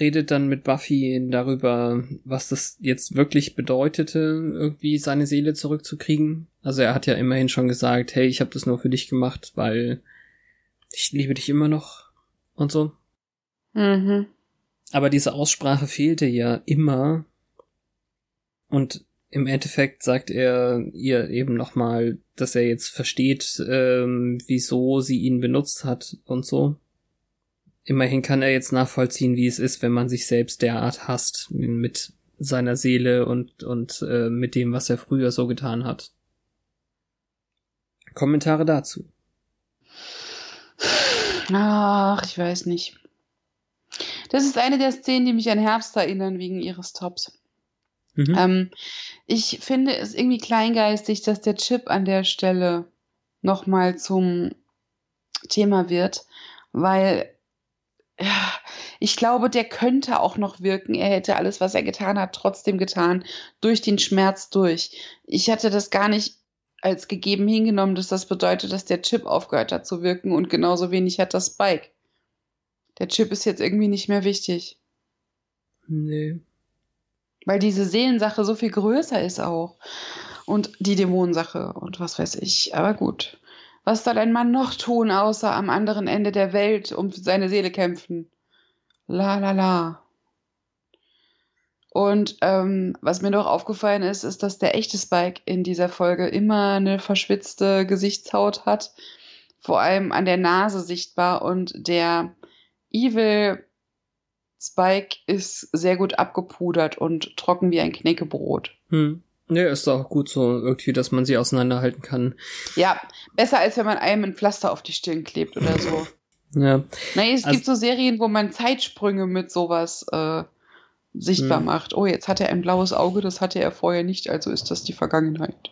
redet dann mit Buffy darüber, was das jetzt wirklich bedeutete, irgendwie seine Seele zurückzukriegen. Also er hat ja immerhin schon gesagt, hey, ich habe das nur für dich gemacht, weil ich liebe dich immer noch und so. Mhm. Aber diese Aussprache fehlte ja immer. Und im Endeffekt sagt er ihr eben nochmal, dass er jetzt versteht, ähm, wieso sie ihn benutzt hat und so. Immerhin kann er jetzt nachvollziehen, wie es ist, wenn man sich selbst derart hasst mit seiner Seele und, und äh, mit dem, was er früher so getan hat. Kommentare dazu. Ach, ich weiß nicht. Das ist eine der Szenen, die mich an Herbst erinnern, wegen ihres Tops. Mhm. Ähm, ich finde es irgendwie kleingeistig, dass der Chip an der Stelle nochmal zum Thema wird, weil ja, ich glaube, der könnte auch noch wirken. Er hätte alles, was er getan hat, trotzdem getan, durch den Schmerz durch. Ich hatte das gar nicht als gegeben hingenommen, dass das bedeutet, dass der Chip aufgehört hat zu wirken und genauso wenig hat das Spike. Der Chip ist jetzt irgendwie nicht mehr wichtig. nee. Weil diese Seelensache so viel größer ist auch. Und die Dämonensache und was weiß ich. Aber gut. Was soll ein Mann noch tun, außer am anderen Ende der Welt um seine Seele kämpfen? La la la. Und ähm, was mir noch aufgefallen ist, ist, dass der echte Spike in dieser Folge immer eine verschwitzte Gesichtshaut hat, vor allem an der Nase sichtbar. Und der Evil Spike ist sehr gut abgepudert und trocken wie ein Knäckebrot. Hm. Ja, ist auch gut so irgendwie, dass man sie auseinanderhalten kann. Ja, besser als wenn man einem ein Pflaster auf die Stirn klebt oder so. Ja. Nein, es Also- gibt so Serien, wo man Zeitsprünge mit sowas äh, sichtbar Hm. macht. Oh, jetzt hat er ein blaues Auge, das hatte er vorher nicht, also ist das die Vergangenheit.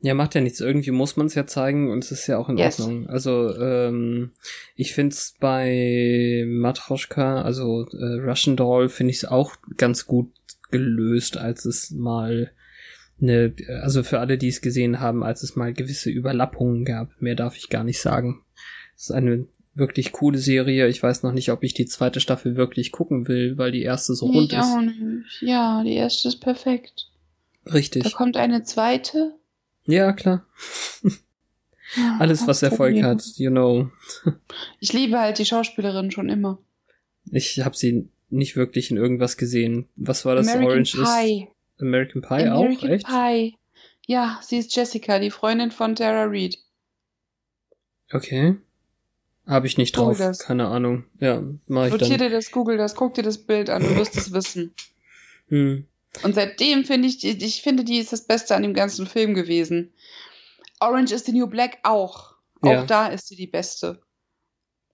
Ja, macht ja nichts. Irgendwie muss man es ja zeigen und es ist ja auch in Yes. Ordnung. Also, ähm, ich find's bei Matroschka, also äh, Russian Doll, finde ich es auch ganz gut gelöst, als es mal eine, also für alle, die es gesehen haben, als es mal gewisse Überlappungen gab. Mehr darf ich gar nicht sagen. Es ist eine wirklich coole Serie. Ich weiß noch nicht, ob ich die zweite Staffel wirklich gucken will, weil die erste so rund ich ist. auch nicht. Ja, die erste ist perfekt. Da Richtig. kommt eine zweite. Ja, klar. Ja, Alles, was Erfolg hat, you know. Ich liebe halt die Schauspielerin schon immer. Ich habe sie nicht wirklich in irgendwas gesehen. Was war das? American Orange Pie. ist American Pie American auch, echt? Pie. Ja, sie ist Jessica, die Freundin von Tara Reid. Okay. Habe ich nicht drauf, das. keine Ahnung. Ja, mach ich Notier dann. dir das, google das, guck dir das Bild an, du wirst es wissen. Hm. Und seitdem finde ich, die- ich finde, die ist das Beste an dem ganzen Film gewesen. Orange is the New Black auch. Auch Ja. da ist sie die Beste.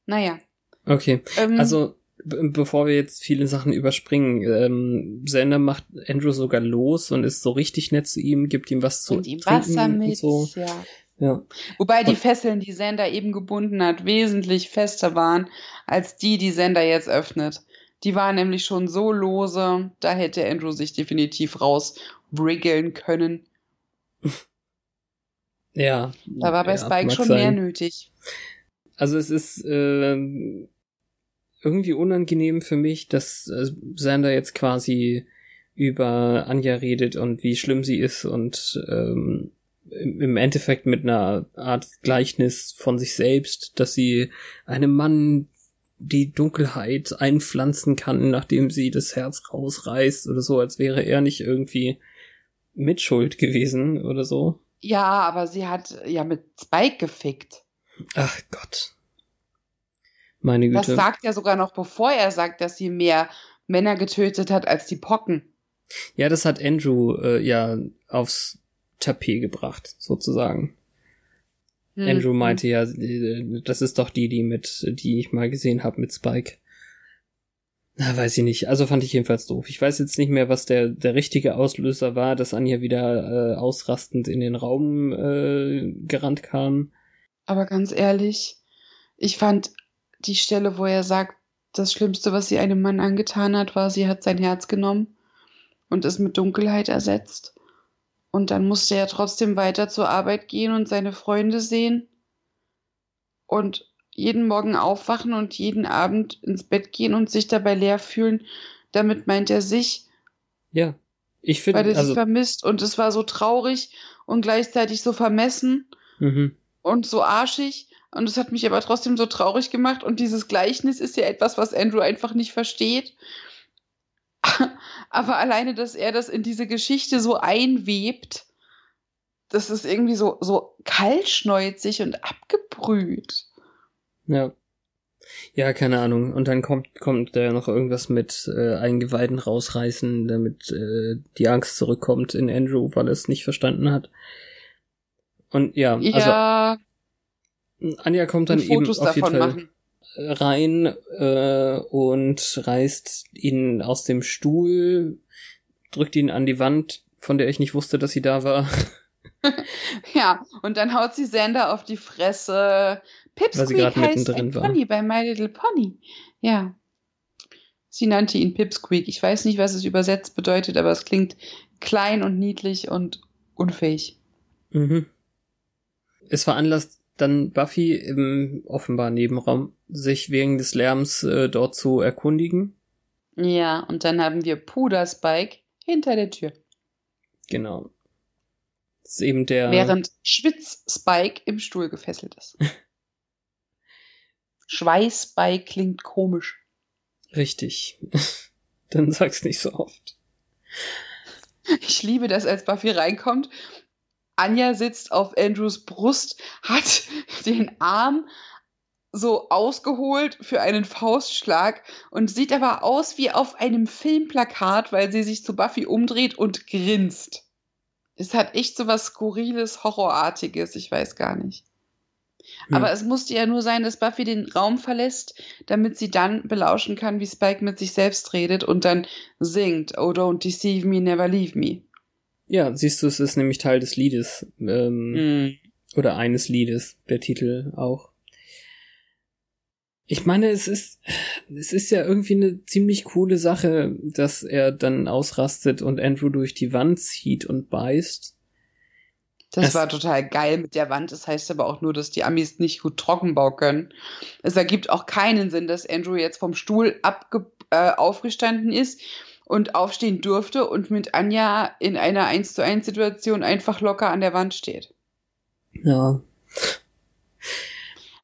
Naja. Okay, Ähm, also be bevor wir jetzt viele Sachen überspringen, ähm, Sender macht Andrew sogar los und ist so richtig nett zu ihm, gibt ihm was zu und ihm trinken Wasser und mit. so. Ja. Ja. Wobei die Fesseln, die Sender eben gebunden hat, wesentlich fester waren, als die, die Sender jetzt öffnet. Die waren nämlich schon so lose, da hätte Andrew sich definitiv rauswriggeln können. Ja. Da war bei ja, Spike schon sein. mehr nötig. Also es ist ähm, irgendwie unangenehm für mich, dass äh, Sander jetzt quasi über Anja redet und wie schlimm sie ist und ähm, im Endeffekt mit einer Art Gleichnis von sich selbst, dass sie einem Mann die Dunkelheit einpflanzen kann, nachdem sie das Herz rausreißt oder so, als wäre er nicht irgendwie mitschuld gewesen oder so. Ja, aber sie hat ja mit Spike gefickt. Ach Gott. Meine Das Güte. sagt er sogar noch, bevor er sagt, dass sie mehr Männer getötet hat als die Pocken. Ja, das hat Andrew äh, ja aufs Tapet gebracht, sozusagen. Hm. Andrew meinte ja, das ist doch die, die mit, die ich mal gesehen habe mit Spike. Na, weiß ich nicht. Also fand ich jedenfalls doof. Ich weiß jetzt nicht mehr, was der, der richtige Auslöser war, dass Anja wieder äh, ausrastend in den Raum äh, gerannt kam. Aber ganz ehrlich, ich fand die Stelle, wo er sagt, das Schlimmste, was sie einem Mann angetan hat, war, sie hat sein Herz genommen und es mit Dunkelheit ersetzt. Und dann musste er trotzdem weiter zur Arbeit gehen und seine Freunde sehen und jeden Morgen aufwachen und jeden Abend ins Bett gehen und sich dabei leer fühlen. Damit meint er sich, Ja. Ich weil er finde, sich also, vermisst und es war so traurig und gleichzeitig so vermessen mhm. und so arschig. Und es hat mich aber trotzdem so traurig gemacht. Und dieses Gleichnis ist ja etwas, was Andrew einfach nicht versteht. Aber alleine, dass er das in diese Geschichte so einwebt, das ist irgendwie so, so kaltschneuzig und abgebrüht. Ja. Ja, keine Ahnung. Und dann kommt, kommt da noch irgendwas mit äh, Eingeweiden rausreißen, damit äh, die Angst zurückkommt in Andrew, weil er es nicht verstanden hat. Und ja, also Ja, Anja kommt dann eben Fotos auf jeden davon Fall machen. Rein äh, und reißt ihn aus dem Stuhl, drückt ihn an die Wand, von der ich nicht wusste, dass sie da war. Ja, und dann haut sie Sander auf die Fresse. Pipsqueak heißt ein war. Pony bei My Little Pony. Ja. Sie nannte ihn Pipsqueak. Ich weiß nicht, was es übersetzt bedeutet, aber es klingt klein und niedlich und unfähig. Mhm. Es veranlasst dann Buffy im offenbar Nebenraum, sich wegen des Lärms äh, dort zu erkundigen. Ja, und dann haben wir Puder Spike hinter der Tür. Genau. Das ist eben der. Während Schwitz Spike im Stuhl gefesselt ist. Schweiß Spike klingt komisch. Richtig. dann sag's nicht so oft. Ich liebe das, als Buffy reinkommt. Anja sitzt auf Andrews Brust, hat den Arm so ausgeholt für einen Faustschlag und sieht aber aus wie auf einem Filmplakat, weil sie sich zu Buffy umdreht und grinst. Es hat echt so was Skurriles, Horrorartiges, ich weiß gar nicht. Hm. Aber es musste ja nur sein, dass Buffy den Raum verlässt, damit sie dann belauschen kann, wie Spike mit sich selbst redet und dann singt, Oh, don't deceive me, never leave me. Ja, siehst du, es ist nämlich Teil des Liedes. Ähm, hm. Oder eines Liedes, der Titel auch. Ich meine, es ist, es ist ja irgendwie eine ziemlich coole Sache, dass er dann ausrastet und Andrew durch die Wand zieht und beißt. Das es war total geil mit der Wand. Das heißt aber auch nur, dass die Amis nicht gut Trockenbau können. Es ergibt auch keinen Sinn, dass Andrew jetzt vom Stuhl abge äh, aufgestanden ist und aufstehen durfte und mit Anja in einer 1 zu 1 Situation einfach locker an der Wand steht. Ja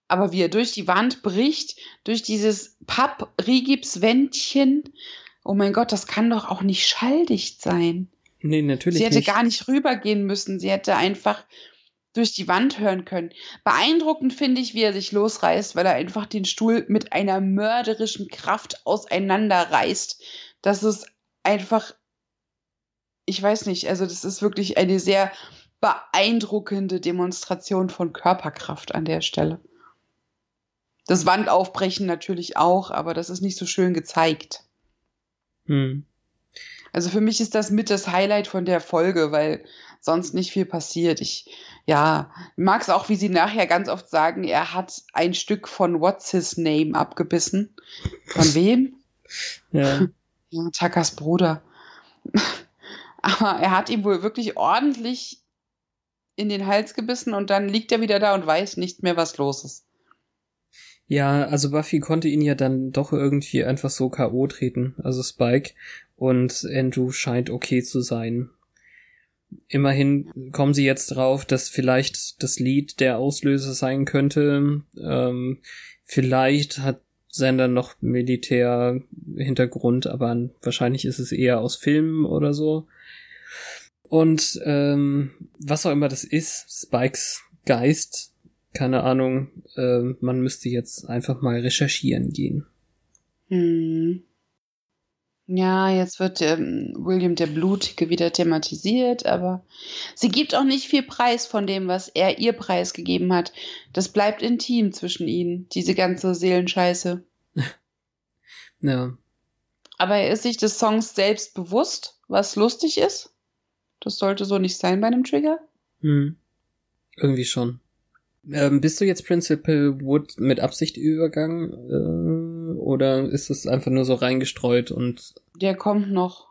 aber wie er durch die Wand bricht, durch dieses Papp-Rigipswändchen. Oh mein Gott, das kann doch auch nicht schalldicht sein. Nee, natürlich. Sie hätte nicht. gar nicht rübergehen müssen. Sie hätte einfach durch die Wand hören können. Beeindruckend finde ich, wie er sich losreißt, weil er einfach den Stuhl mit einer mörderischen Kraft auseinanderreißt. Das ist einfach, ich weiß nicht, also das ist wirklich eine sehr beeindruckende Demonstration von Körperkraft an der Stelle. Das Wandaufbrechen natürlich auch, aber das ist nicht so schön gezeigt. Hm. Also für mich ist das mit das Highlight von der Folge, weil sonst nicht viel passiert. Ich, ja, mag es auch, wie sie nachher ganz oft sagen, er hat ein Stück von What's His Name abgebissen. Von wem? ja. ja. Takas Bruder. Aber er hat ihm wohl wirklich ordentlich in den Hals gebissen und dann liegt er wieder da und weiß nicht mehr, was los ist. Ja, also Buffy konnte ihn ja dann doch irgendwie einfach so K.O. treten, also Spike. Und Andrew scheint okay zu sein. Immerhin kommen sie jetzt drauf, dass vielleicht das Lied der Auslöser sein könnte. Ähm, vielleicht hat Sender noch Militärhintergrund, aber wahrscheinlich ist es eher aus Filmen oder so. Und ähm, was auch immer das ist, Spikes Geist keine Ahnung, äh, man müsste jetzt einfach mal recherchieren gehen. Hm. Ja, jetzt wird ähm, William der Blutige wieder thematisiert, aber sie gibt auch nicht viel Preis von dem, was er ihr preisgegeben hat. Das bleibt intim zwischen ihnen, diese ganze Seelenscheiße. ja. Aber er ist sich des Songs selbst bewusst, was lustig ist. Das sollte so nicht sein bei einem Trigger. Hm. Irgendwie schon. Ähm, bist du jetzt Principal Wood mit Absicht übergangen? Äh, oder ist es einfach nur so reingestreut und. Der kommt noch.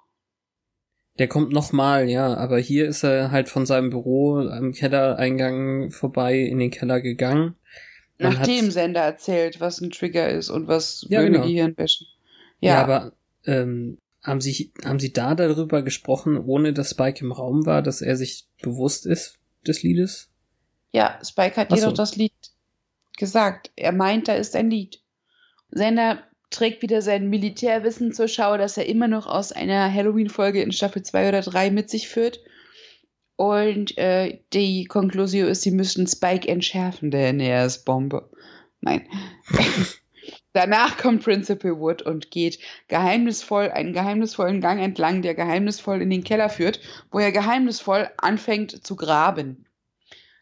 Der kommt noch mal, ja, aber hier ist er halt von seinem Büro am Kellereingang vorbei in den Keller gegangen. Man Nachdem Sender erzählt, was ein Trigger ist und was ja, genau. Gehirnwäsche. Ja. ja, aber ähm, haben Sie haben Sie da darüber gesprochen, ohne dass Spike im Raum war, dass er sich bewusst ist des Liedes? Ja, Spike hat jedoch das Lied gesagt. Er meint, da ist ein Lied. Sender trägt wieder sein Militärwissen zur Schau, das er immer noch aus einer Halloween-Folge in Staffel 2 oder 3 mit sich führt. Und äh, die Konklusion ist, sie müssen Spike entschärfen, denn er ist Bombe. Nein. Danach kommt Principal Wood und geht geheimnisvoll einen geheimnisvollen Gang entlang, der geheimnisvoll in den Keller führt, wo er geheimnisvoll anfängt zu graben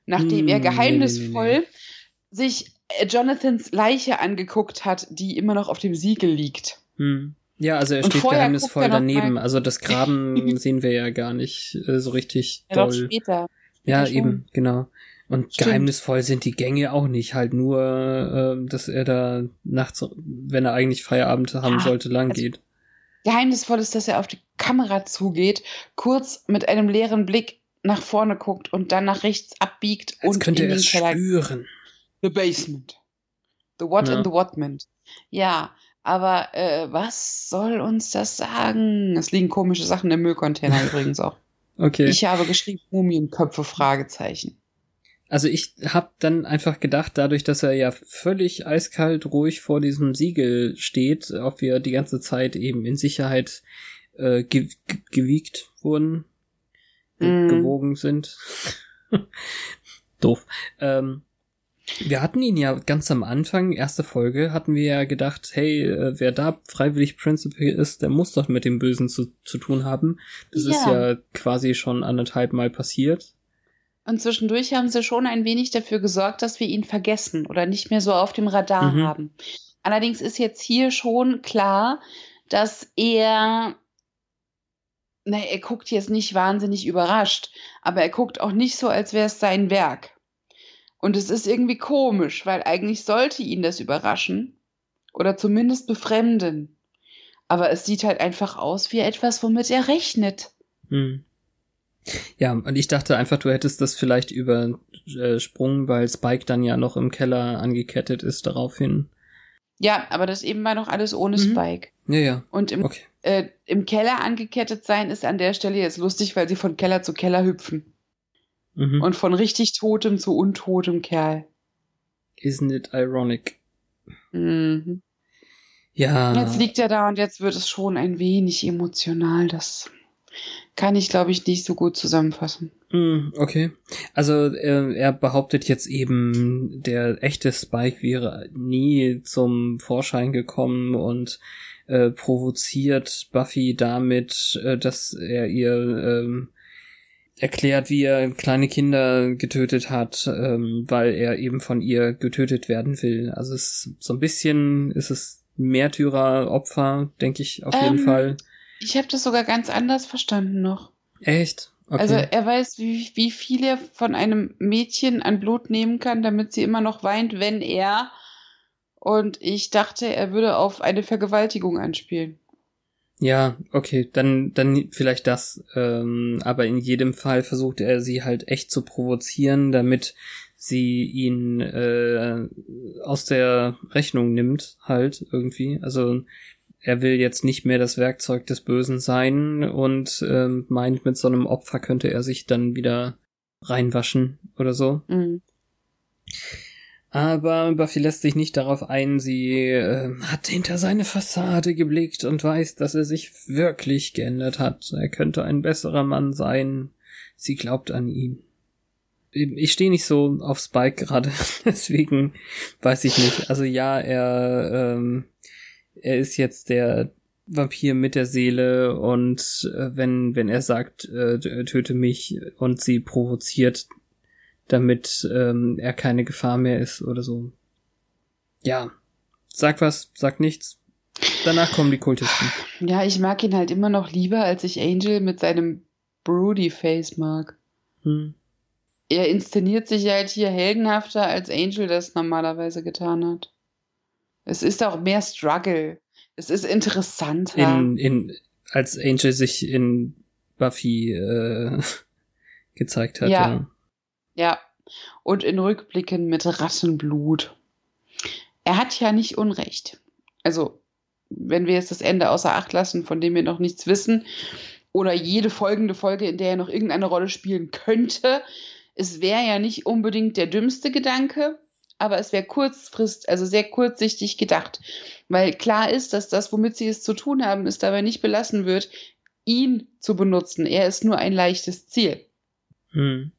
nachdem hm, er geheimnisvoll nee, nee, nee. sich äh, Jonathans Leiche angeguckt hat, die immer noch auf dem Siegel liegt. Hm. Ja, also er steht geheimnisvoll daneben. Also das Graben sehen wir ja gar nicht äh, so richtig ja, doll. später. Ja, schon. eben, genau. Und Stimmt. geheimnisvoll sind die Gänge auch nicht, halt nur, äh, dass er da nachts, wenn er eigentlich Feierabend haben ja, sollte, lang also geht. Geheimnisvoll ist, dass er auf die Kamera zugeht, kurz mit einem leeren Blick nach vorne guckt und dann nach rechts abbiegt Als und könnte in er es Keller spüren. The Basement. The What ja. in the Whatment. Ja, aber äh, was soll uns das sagen? Es liegen komische Sachen im Müllcontainer übrigens auch. Okay. Ich habe geschrieben Mumienköpfe Fragezeichen. Also ich habe dann einfach gedacht, dadurch, dass er ja völlig eiskalt ruhig vor diesem Siegel steht, ob wir die ganze Zeit eben in Sicherheit äh, ge ge gewiegt wurden. Gewogen sind. Doof. Ähm, wir hatten ihn ja ganz am Anfang, erste Folge, hatten wir ja gedacht, hey, äh, wer da freiwillig Principal ist, der muss doch mit dem Bösen zu, zu tun haben. Das ist Ja. ja quasi schon anderthalb Mal passiert. Und zwischendurch haben sie schon ein wenig dafür gesorgt, dass wir ihn vergessen oder nicht mehr so auf dem Radar Mhm. haben. Allerdings ist jetzt hier schon klar, dass er, na, er guckt jetzt nicht wahnsinnig überrascht, aber er guckt auch nicht so, als wäre es sein Werk. Und es ist irgendwie komisch, weil eigentlich sollte ihn das überraschen oder zumindest befremden. Aber es sieht halt einfach aus wie etwas, womit er rechnet. Hm. Ja, und ich dachte einfach, du hättest das vielleicht übersprungen, weil Spike dann ja noch im Keller angekettet ist daraufhin. Ja, aber das eben war noch alles ohne Mhm. Spike. Ja, ja. Und im, Okay. äh, im Keller angekettet sein ist an der Stelle jetzt lustig, weil sie von Keller zu Keller hüpfen. Mhm. Und von richtig totem zu untotem Kerl. Isn't it ironic? Mhm. Ja. Jetzt liegt er da und jetzt wird es schon ein wenig emotional. Das kann ich, glaube ich, nicht so gut zusammenfassen. Hm, Okay. Also äh, er behauptet jetzt eben, der echte Spike wäre nie zum Vorschein gekommen und äh, provoziert Buffy damit, äh, dass er ihr ähm, erklärt, wie er kleine Kinder getötet hat, ähm, weil er eben von ihr getötet werden will. Also es ist so ein bisschen ist es Märtyrer-Opfer, denke ich auf jeden Ähm, Fall. Ich habe das sogar ganz anders verstanden noch. Echt? Okay. Also er weiß, wie, wie viel er von einem Mädchen an Blut nehmen kann, damit sie immer noch weint, wenn er. Und ich dachte, er würde auf eine Vergewaltigung anspielen. Ja, okay, dann, dann vielleicht das. Ähm, aber in jedem Fall versucht er sie halt echt zu provozieren, damit sie ihn äh, aus der Rechnung nimmt, halt irgendwie. Also er will jetzt nicht mehr das Werkzeug des Bösen sein und ähm, meint, mit so einem Opfer könnte er sich dann wieder reinwaschen oder so. Mhm. Aber Buffy lässt sich nicht darauf ein. Sie äh, hat hinter seine Fassade geblickt und weiß, dass er sich wirklich geändert hat. Er könnte ein besserer Mann sein. Sie glaubt an ihn. Ich stehe nicht so auf Spike gerade, deswegen weiß ich nicht. Also ja, er, ähm, er ist jetzt der Vampir mit der Seele und äh, wenn, wenn er sagt, äh, töte mich und sie provoziert, damit ähm, er keine Gefahr mehr ist oder so. Ja. Sag was, sag nichts. Danach kommen die Kultisten. Ja, ich mag ihn halt immer noch lieber, als ich Angel mit seinem Broody Face mag. Hm. Er inszeniert sich halt hier heldenhafter, als Angel das normalerweise getan hat. Es ist auch mehr Struggle. Es ist interessanter. In, in, als Angel sich in Buffy äh, gezeigt hat. Ja. Ja. Ja, und in Rückblicken mit Rassenblut. Er hat ja nicht Unrecht. Also, wenn wir jetzt das Ende außer Acht lassen, von dem wir noch nichts wissen, oder jede folgende Folge, in der er noch irgendeine Rolle spielen könnte, es wäre ja nicht unbedingt der dümmste Gedanke, aber es wäre kurzfrist, also sehr kurzsichtig gedacht. Weil klar ist, dass das, womit sie es zu tun haben, es dabei nicht belassen wird, ihn zu benutzen. Er ist nur ein leichtes Ziel. Hm.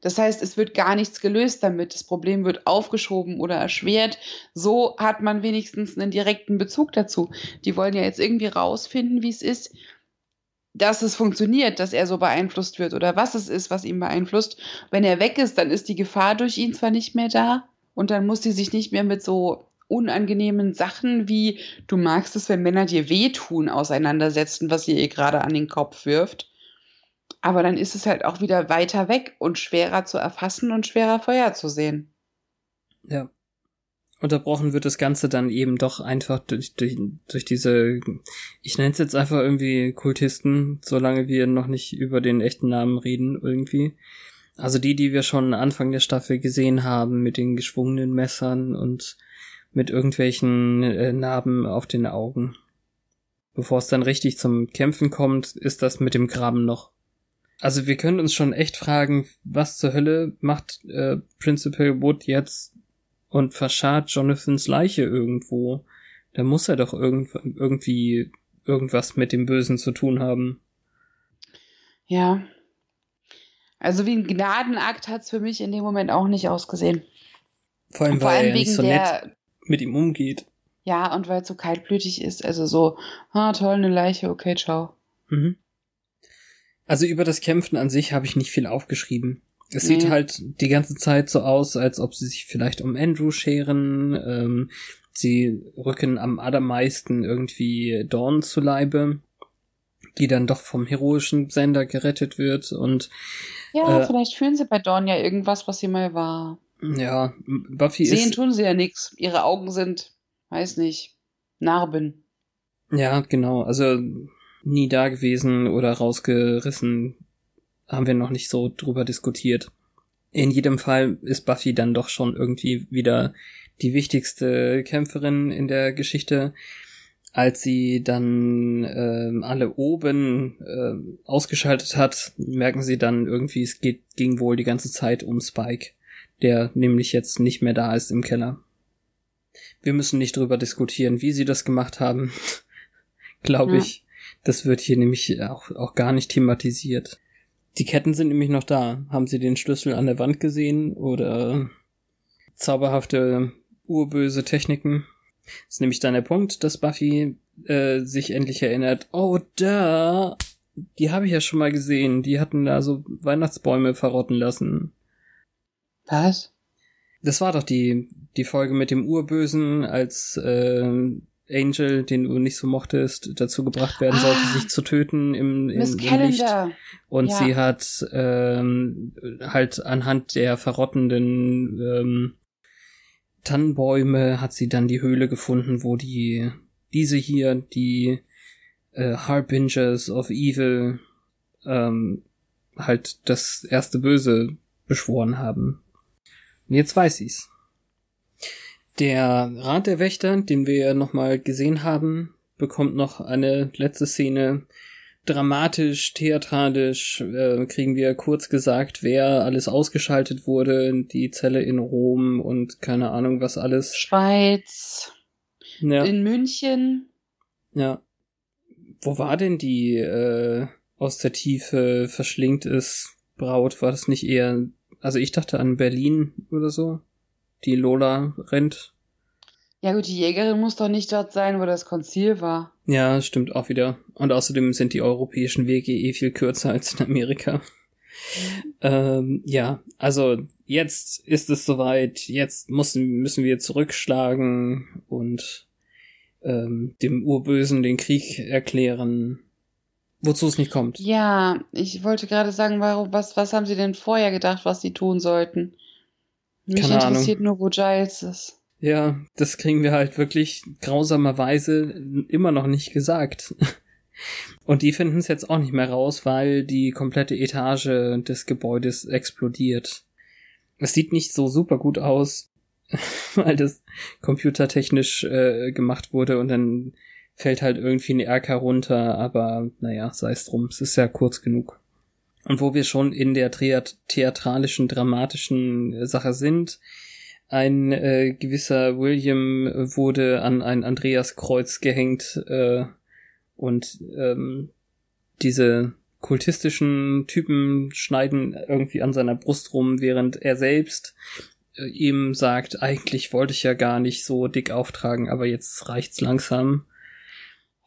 Das heißt, es wird gar nichts gelöst damit. Das Problem wird aufgeschoben oder erschwert. So hat man wenigstens einen direkten Bezug dazu. Die wollen ja jetzt irgendwie rausfinden, wie es ist, dass es funktioniert, dass er so beeinflusst wird oder was es ist, was ihn beeinflusst. Wenn er weg ist, dann ist die Gefahr durch ihn zwar nicht mehr da und dann muss sie sich nicht mehr mit so unangenehmen Sachen wie du magst es, wenn Männer dir wehtun, auseinandersetzen, was sie ihr gerade an den Kopf wirft. Aber dann ist es halt auch wieder weiter weg und schwerer zu erfassen und schwerer vorherzusehen. Ja. Unterbrochen wird das Ganze dann eben doch einfach durch, durch, durch diese, ich nenne es jetzt einfach irgendwie Kultisten, solange wir noch nicht über den echten Namen reden irgendwie. Also die, die wir schon Anfang der Staffel gesehen haben, mit den geschwungenen Messern und mit irgendwelchen äh, Narben auf den Augen. Bevor es dann richtig zum Kämpfen kommt, ist das mit dem Graben noch. Also wir können uns schon echt fragen, was zur Hölle macht äh, Principal Wood jetzt und verscharrt Jonathans Leiche irgendwo. Da muss er doch irgend irgendwie irgendwas mit dem Bösen zu tun haben. Ja. Also wie ein Gnadenakt hat es für mich in dem Moment auch nicht ausgesehen. Vor allem, Vor weil allem er nicht so nett mit ihm umgeht. ja, und weil es so kaltblütig ist. Also so, ah, toll, eine Leiche, okay, ciao. Mhm. Also über das Kämpfen an sich habe ich nicht viel aufgeschrieben. Es Nee. sieht halt die ganze Zeit so aus, als ob sie sich vielleicht um Andrew scheren. Ähm, sie rücken am allermeisten irgendwie Dawn zu Leibe, die dann doch vom heroischen Sender gerettet wird. Und Ja, Äh, vielleicht fühlen sie bei Dawn ja irgendwas, was sie mal war. ja, Buffy Sehen ist tun sie ja nix. Ihre Augen sind, weiß nicht, Narben. Ja, genau. Also nie da gewesen oder rausgerissen, haben wir noch nicht so drüber diskutiert. In jedem Fall ist Buffy dann doch schon irgendwie wieder die wichtigste Kämpferin in der Geschichte. Als sie dann ähm, alle oben ähm, ausgeschaltet hat, merken sie dann irgendwie, es geht, ging wohl die ganze Zeit um Spike, der nämlich jetzt nicht mehr da ist im Keller. Wir müssen nicht drüber diskutieren, wie sie das gemacht haben. Glaube Ja. ich. Das wird hier nämlich auch, auch gar nicht thematisiert. Die Ketten sind nämlich noch da. Haben Sie den Schlüssel an der Wand gesehen oder zauberhafte urböse Techniken? Das ist nämlich dann der Punkt, dass Buffy äh, sich endlich erinnert. Oh, da, die habe ich ja schon mal gesehen. Die hatten da so Weihnachtsbäume verrotten lassen. Was? Das war doch die, die Folge mit dem Urbösen, als äh, Angel, den du nicht so mochtest, dazu gebracht werden sollte, Ah. sich zu töten im, im, Miss im Licht. Und Ja. sie hat ähm, halt anhand der verrottenden ähm, Tannenbäume hat sie dann die Höhle gefunden, wo die diese hier, die äh, Harbingers of Evil, ähm, halt das erste Böse beschworen haben. Und jetzt weiß sie's. Der Rat der Wächter, den wir ja nochmal gesehen haben, bekommt noch eine letzte Szene. Dramatisch, theatralisch äh, kriegen wir kurz gesagt, wer alles ausgeschaltet wurde, die Zelle in Rom und keine Ahnung was alles. Schweiz. Ja, In München. ja. Wo war denn die äh, aus der Tiefe verschlingt ist Braut? War das nicht eher, also ich dachte an Berlin oder so? Die Lola rennt. Ja gut, die Jägerin muss doch nicht dort sein, wo das Konzil war. Ja, stimmt auch wieder. Und außerdem sind die europäischen Wege eh viel kürzer als in Amerika. Ähm, ja, also jetzt ist es soweit. Jetzt müssen, müssen wir zurückschlagen und ähm, dem Urbösen den Krieg erklären, wozu es nicht kommt. Ja, ich wollte gerade sagen, warum, was, was haben sie denn vorher gedacht, was sie tun sollten? Mich Keine Ahnung. interessiert nur, wo Giles ist. Ja, das kriegen wir halt wirklich grausamerweise immer noch nicht gesagt. Und die finden es jetzt auch nicht mehr raus, weil die komplette Etage des Gebäudes explodiert. Es sieht nicht so super gut aus, weil das computertechnisch äh, gemacht wurde und dann fällt halt irgendwie ein Erker runter, aber naja, sei es drum, es ist ja kurz genug. Und wo wir schon in der Theat theatralischen, dramatischen Sache sind, ein äh, gewisser William wurde an ein Andreaskreuz gehängt äh, und ähm, diese kultistischen Typen schneiden irgendwie an seiner Brust rum, während er selbst äh, ihm sagt, eigentlich wollte ich ja gar nicht so dick auftragen, aber jetzt reicht's langsam.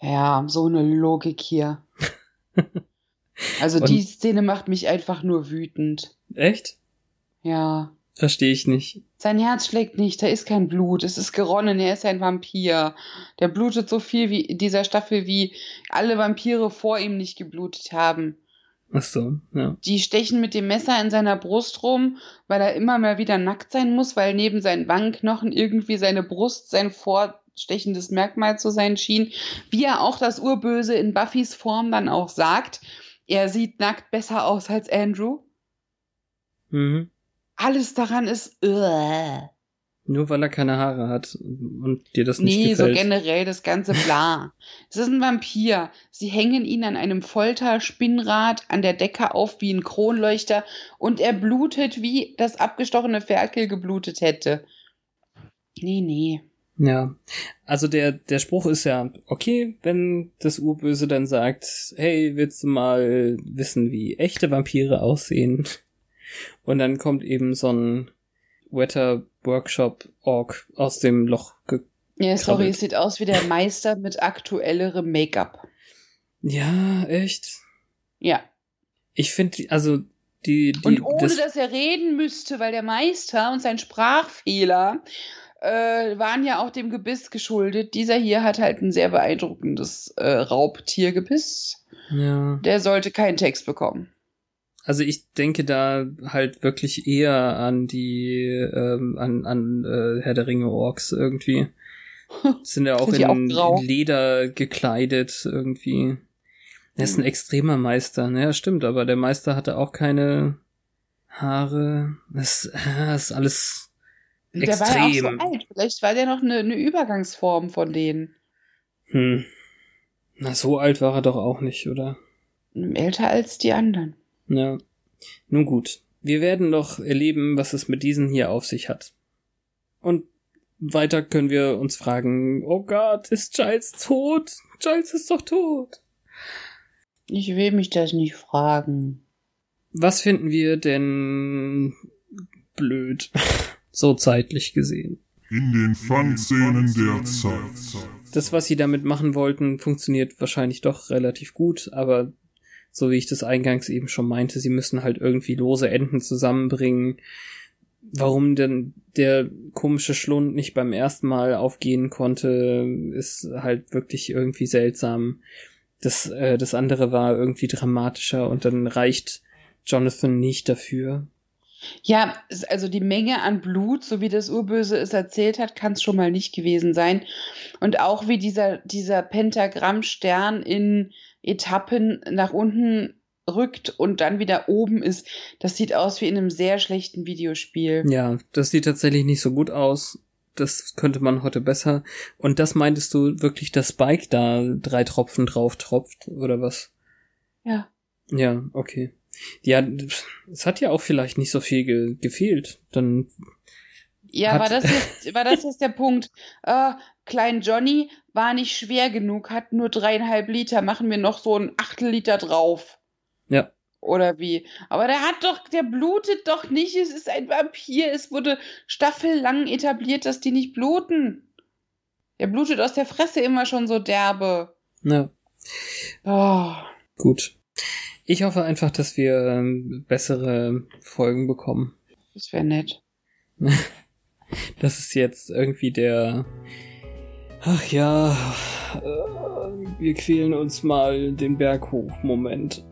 Ja, so eine Logik hier. Also Und- die Szene macht mich einfach nur wütend. Echt? Ja. Verstehe ich nicht. Sein Herz schlägt nicht, da ist kein Blut, es ist geronnen, er ist ein Vampir. Der blutet so viel wie in dieser Staffel, wie alle Vampire vor ihm nicht geblutet haben. Ach so, ja. Die stechen mit dem Messer in seiner Brust rum, weil er immer mal wieder nackt sein muss, weil neben seinen Wangenknochen irgendwie seine Brust sein vorstechendes Merkmal zu sein schien. Wie er auch das Urböse in Buffys Form dann auch sagt, er sieht nackt besser aus als Andrew. Mhm. Alles daran ist. Ugh. Nur weil er keine Haare hat und dir das nicht Nee, so gefällt. generell das ganze bla. Es ist ein Vampir. Sie hängen ihn an einem Folterspinnrad an der Decke auf wie ein Kronleuchter und er blutet, wie das abgestochene Ferkel geblutet hätte. Nee, nee. Ja, also der, der Spruch ist ja, okay, wenn das Urböse dann sagt, hey, willst du mal wissen, wie echte Vampire aussehen? Und dann kommt eben so ein Wetter Workshop Org aus dem Loch Ja, sorry, es sieht aus wie der Meister mit aktuellerem Make-up. Ja, echt? Ja. Ich finde, also die, die Und ohne das, dass er reden müsste, weil der Meister und sein Sprachfehler äh, waren ja auch dem Gebiss geschuldet. Dieser hier hat halt ein sehr beeindruckendes äh, Raubtiergebiss. Ja. Der sollte keinen Text bekommen. Also ich denke da halt wirklich eher an die, ähm, an, an äh, Herr der Ringe Orks irgendwie. Sind ja auch Sind in, auch in Leder gekleidet irgendwie. Er ist ein extremer Meister, ne? Ja, stimmt, aber der Meister hatte auch keine Haare. Das, das ist alles Der war ja auch so alt. Vielleicht war der noch eine, eine Übergangsform von denen. Hm. Na, so alt war er doch auch nicht, oder? Älter als die anderen. Ja. Nun gut. Wir werden noch erleben, was es mit diesen hier auf sich hat. Und weiter können wir uns fragen, oh Gott, ist Giles tot? Giles ist doch tot. Ich will mich das nicht fragen. Was finden wir denn blöd? so zeitlich gesehen. In den Fangszenen der Zeit. Das, was sie damit machen wollten, funktioniert wahrscheinlich doch relativ gut, aber so wie ich das eingangs eben schon meinte, sie müssen halt irgendwie lose Enden zusammenbringen. Warum denn der komische Schlund nicht beim ersten Mal aufgehen konnte, ist halt wirklich irgendwie seltsam. Das, äh, das andere war irgendwie dramatischer und dann reicht Jonathan nicht dafür. Ja, also die Menge an Blut, so wie das Urböse es erzählt hat, kann es schon mal nicht gewesen sein. Und auch wie dieser, dieser Pentagrammstern in Etappen nach unten rückt und dann wieder oben ist, das sieht aus wie in einem sehr schlechten Videospiel. Ja, das sieht tatsächlich nicht so gut aus. Das könnte man heute besser. Und das meintest du wirklich, dass Spike da drei Tropfen drauf tropft, oder was? Ja. Ja, okay. Ja, es hat ja auch vielleicht nicht so viel ge gefehlt. Dann, Ja, war das jetzt, war das jetzt der Punkt? Äh, Klein Johnny war nicht schwer genug, hat nur dreieinhalb Liter, machen wir noch so ein Achtel Liter drauf. ja, Oder wie? Aber der hat doch, der blutet doch nicht. Es ist ein Vampir. Es wurde staffellang etabliert, dass die nicht bluten. Der blutet aus der Fresse immer schon so derbe. na, Oh. gut. Ich hoffe einfach, dass wir ähm, bessere Folgen bekommen. Das wäre nett. Das ist jetzt irgendwie der, ach ja, äh, wir quälen uns mal den Berg hoch. Moment.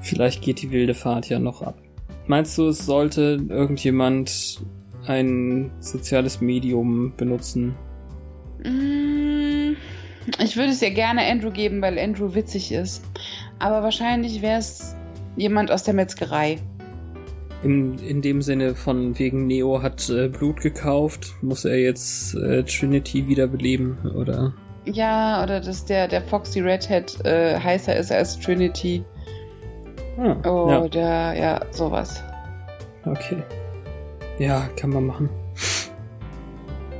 Vielleicht geht die wilde Fahrt ja noch ab. Meinst du, es sollte irgendjemand ein soziales Medium benutzen? Mm, Ich würde es ja gerne Andrew geben, weil Andrew witzig ist. Aber wahrscheinlich wäre es jemand aus der Metzgerei. In, in dem Sinne von wegen Neo hat äh, Blut gekauft, muss er jetzt äh, Trinity wiederbeleben, oder? Ja, oder dass der, der Foxy Redhead äh, heißer ist als Trinity. Ja, Oder ja, sowas. okay. Ja, kann man machen.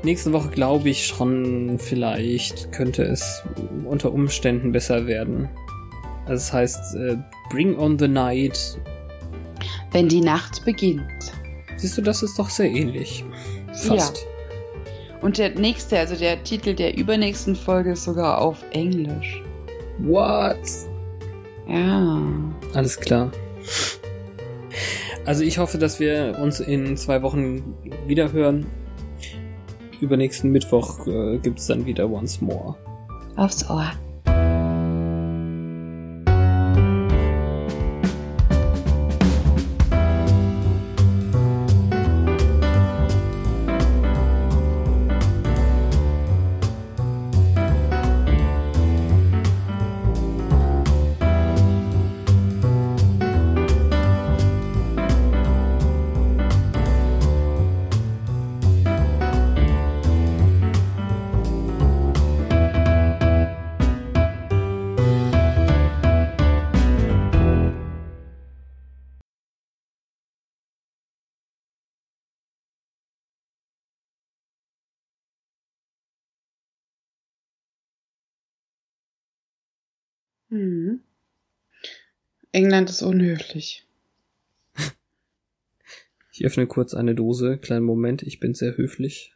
Nächste Woche glaube ich schon, vielleicht könnte es unter Umständen besser werden. Also das heißt, äh, Bring on the Night. Wenn die Nacht beginnt. Siehst du, das ist doch sehr ähnlich. Fast. Und der nächste, also der Titel der übernächsten Folge ist sogar auf Englisch. What? Ja. Alles klar. Also ich hoffe, dass wir uns in zwei Wochen wieder hören. Übernächsten Mittwoch äh, gibt's dann wieder Once More. Aufs Ohr. Mhm. England ist unhöflich. Ich öffne kurz eine Dose. Kleinen Moment, ich bin sehr höflich.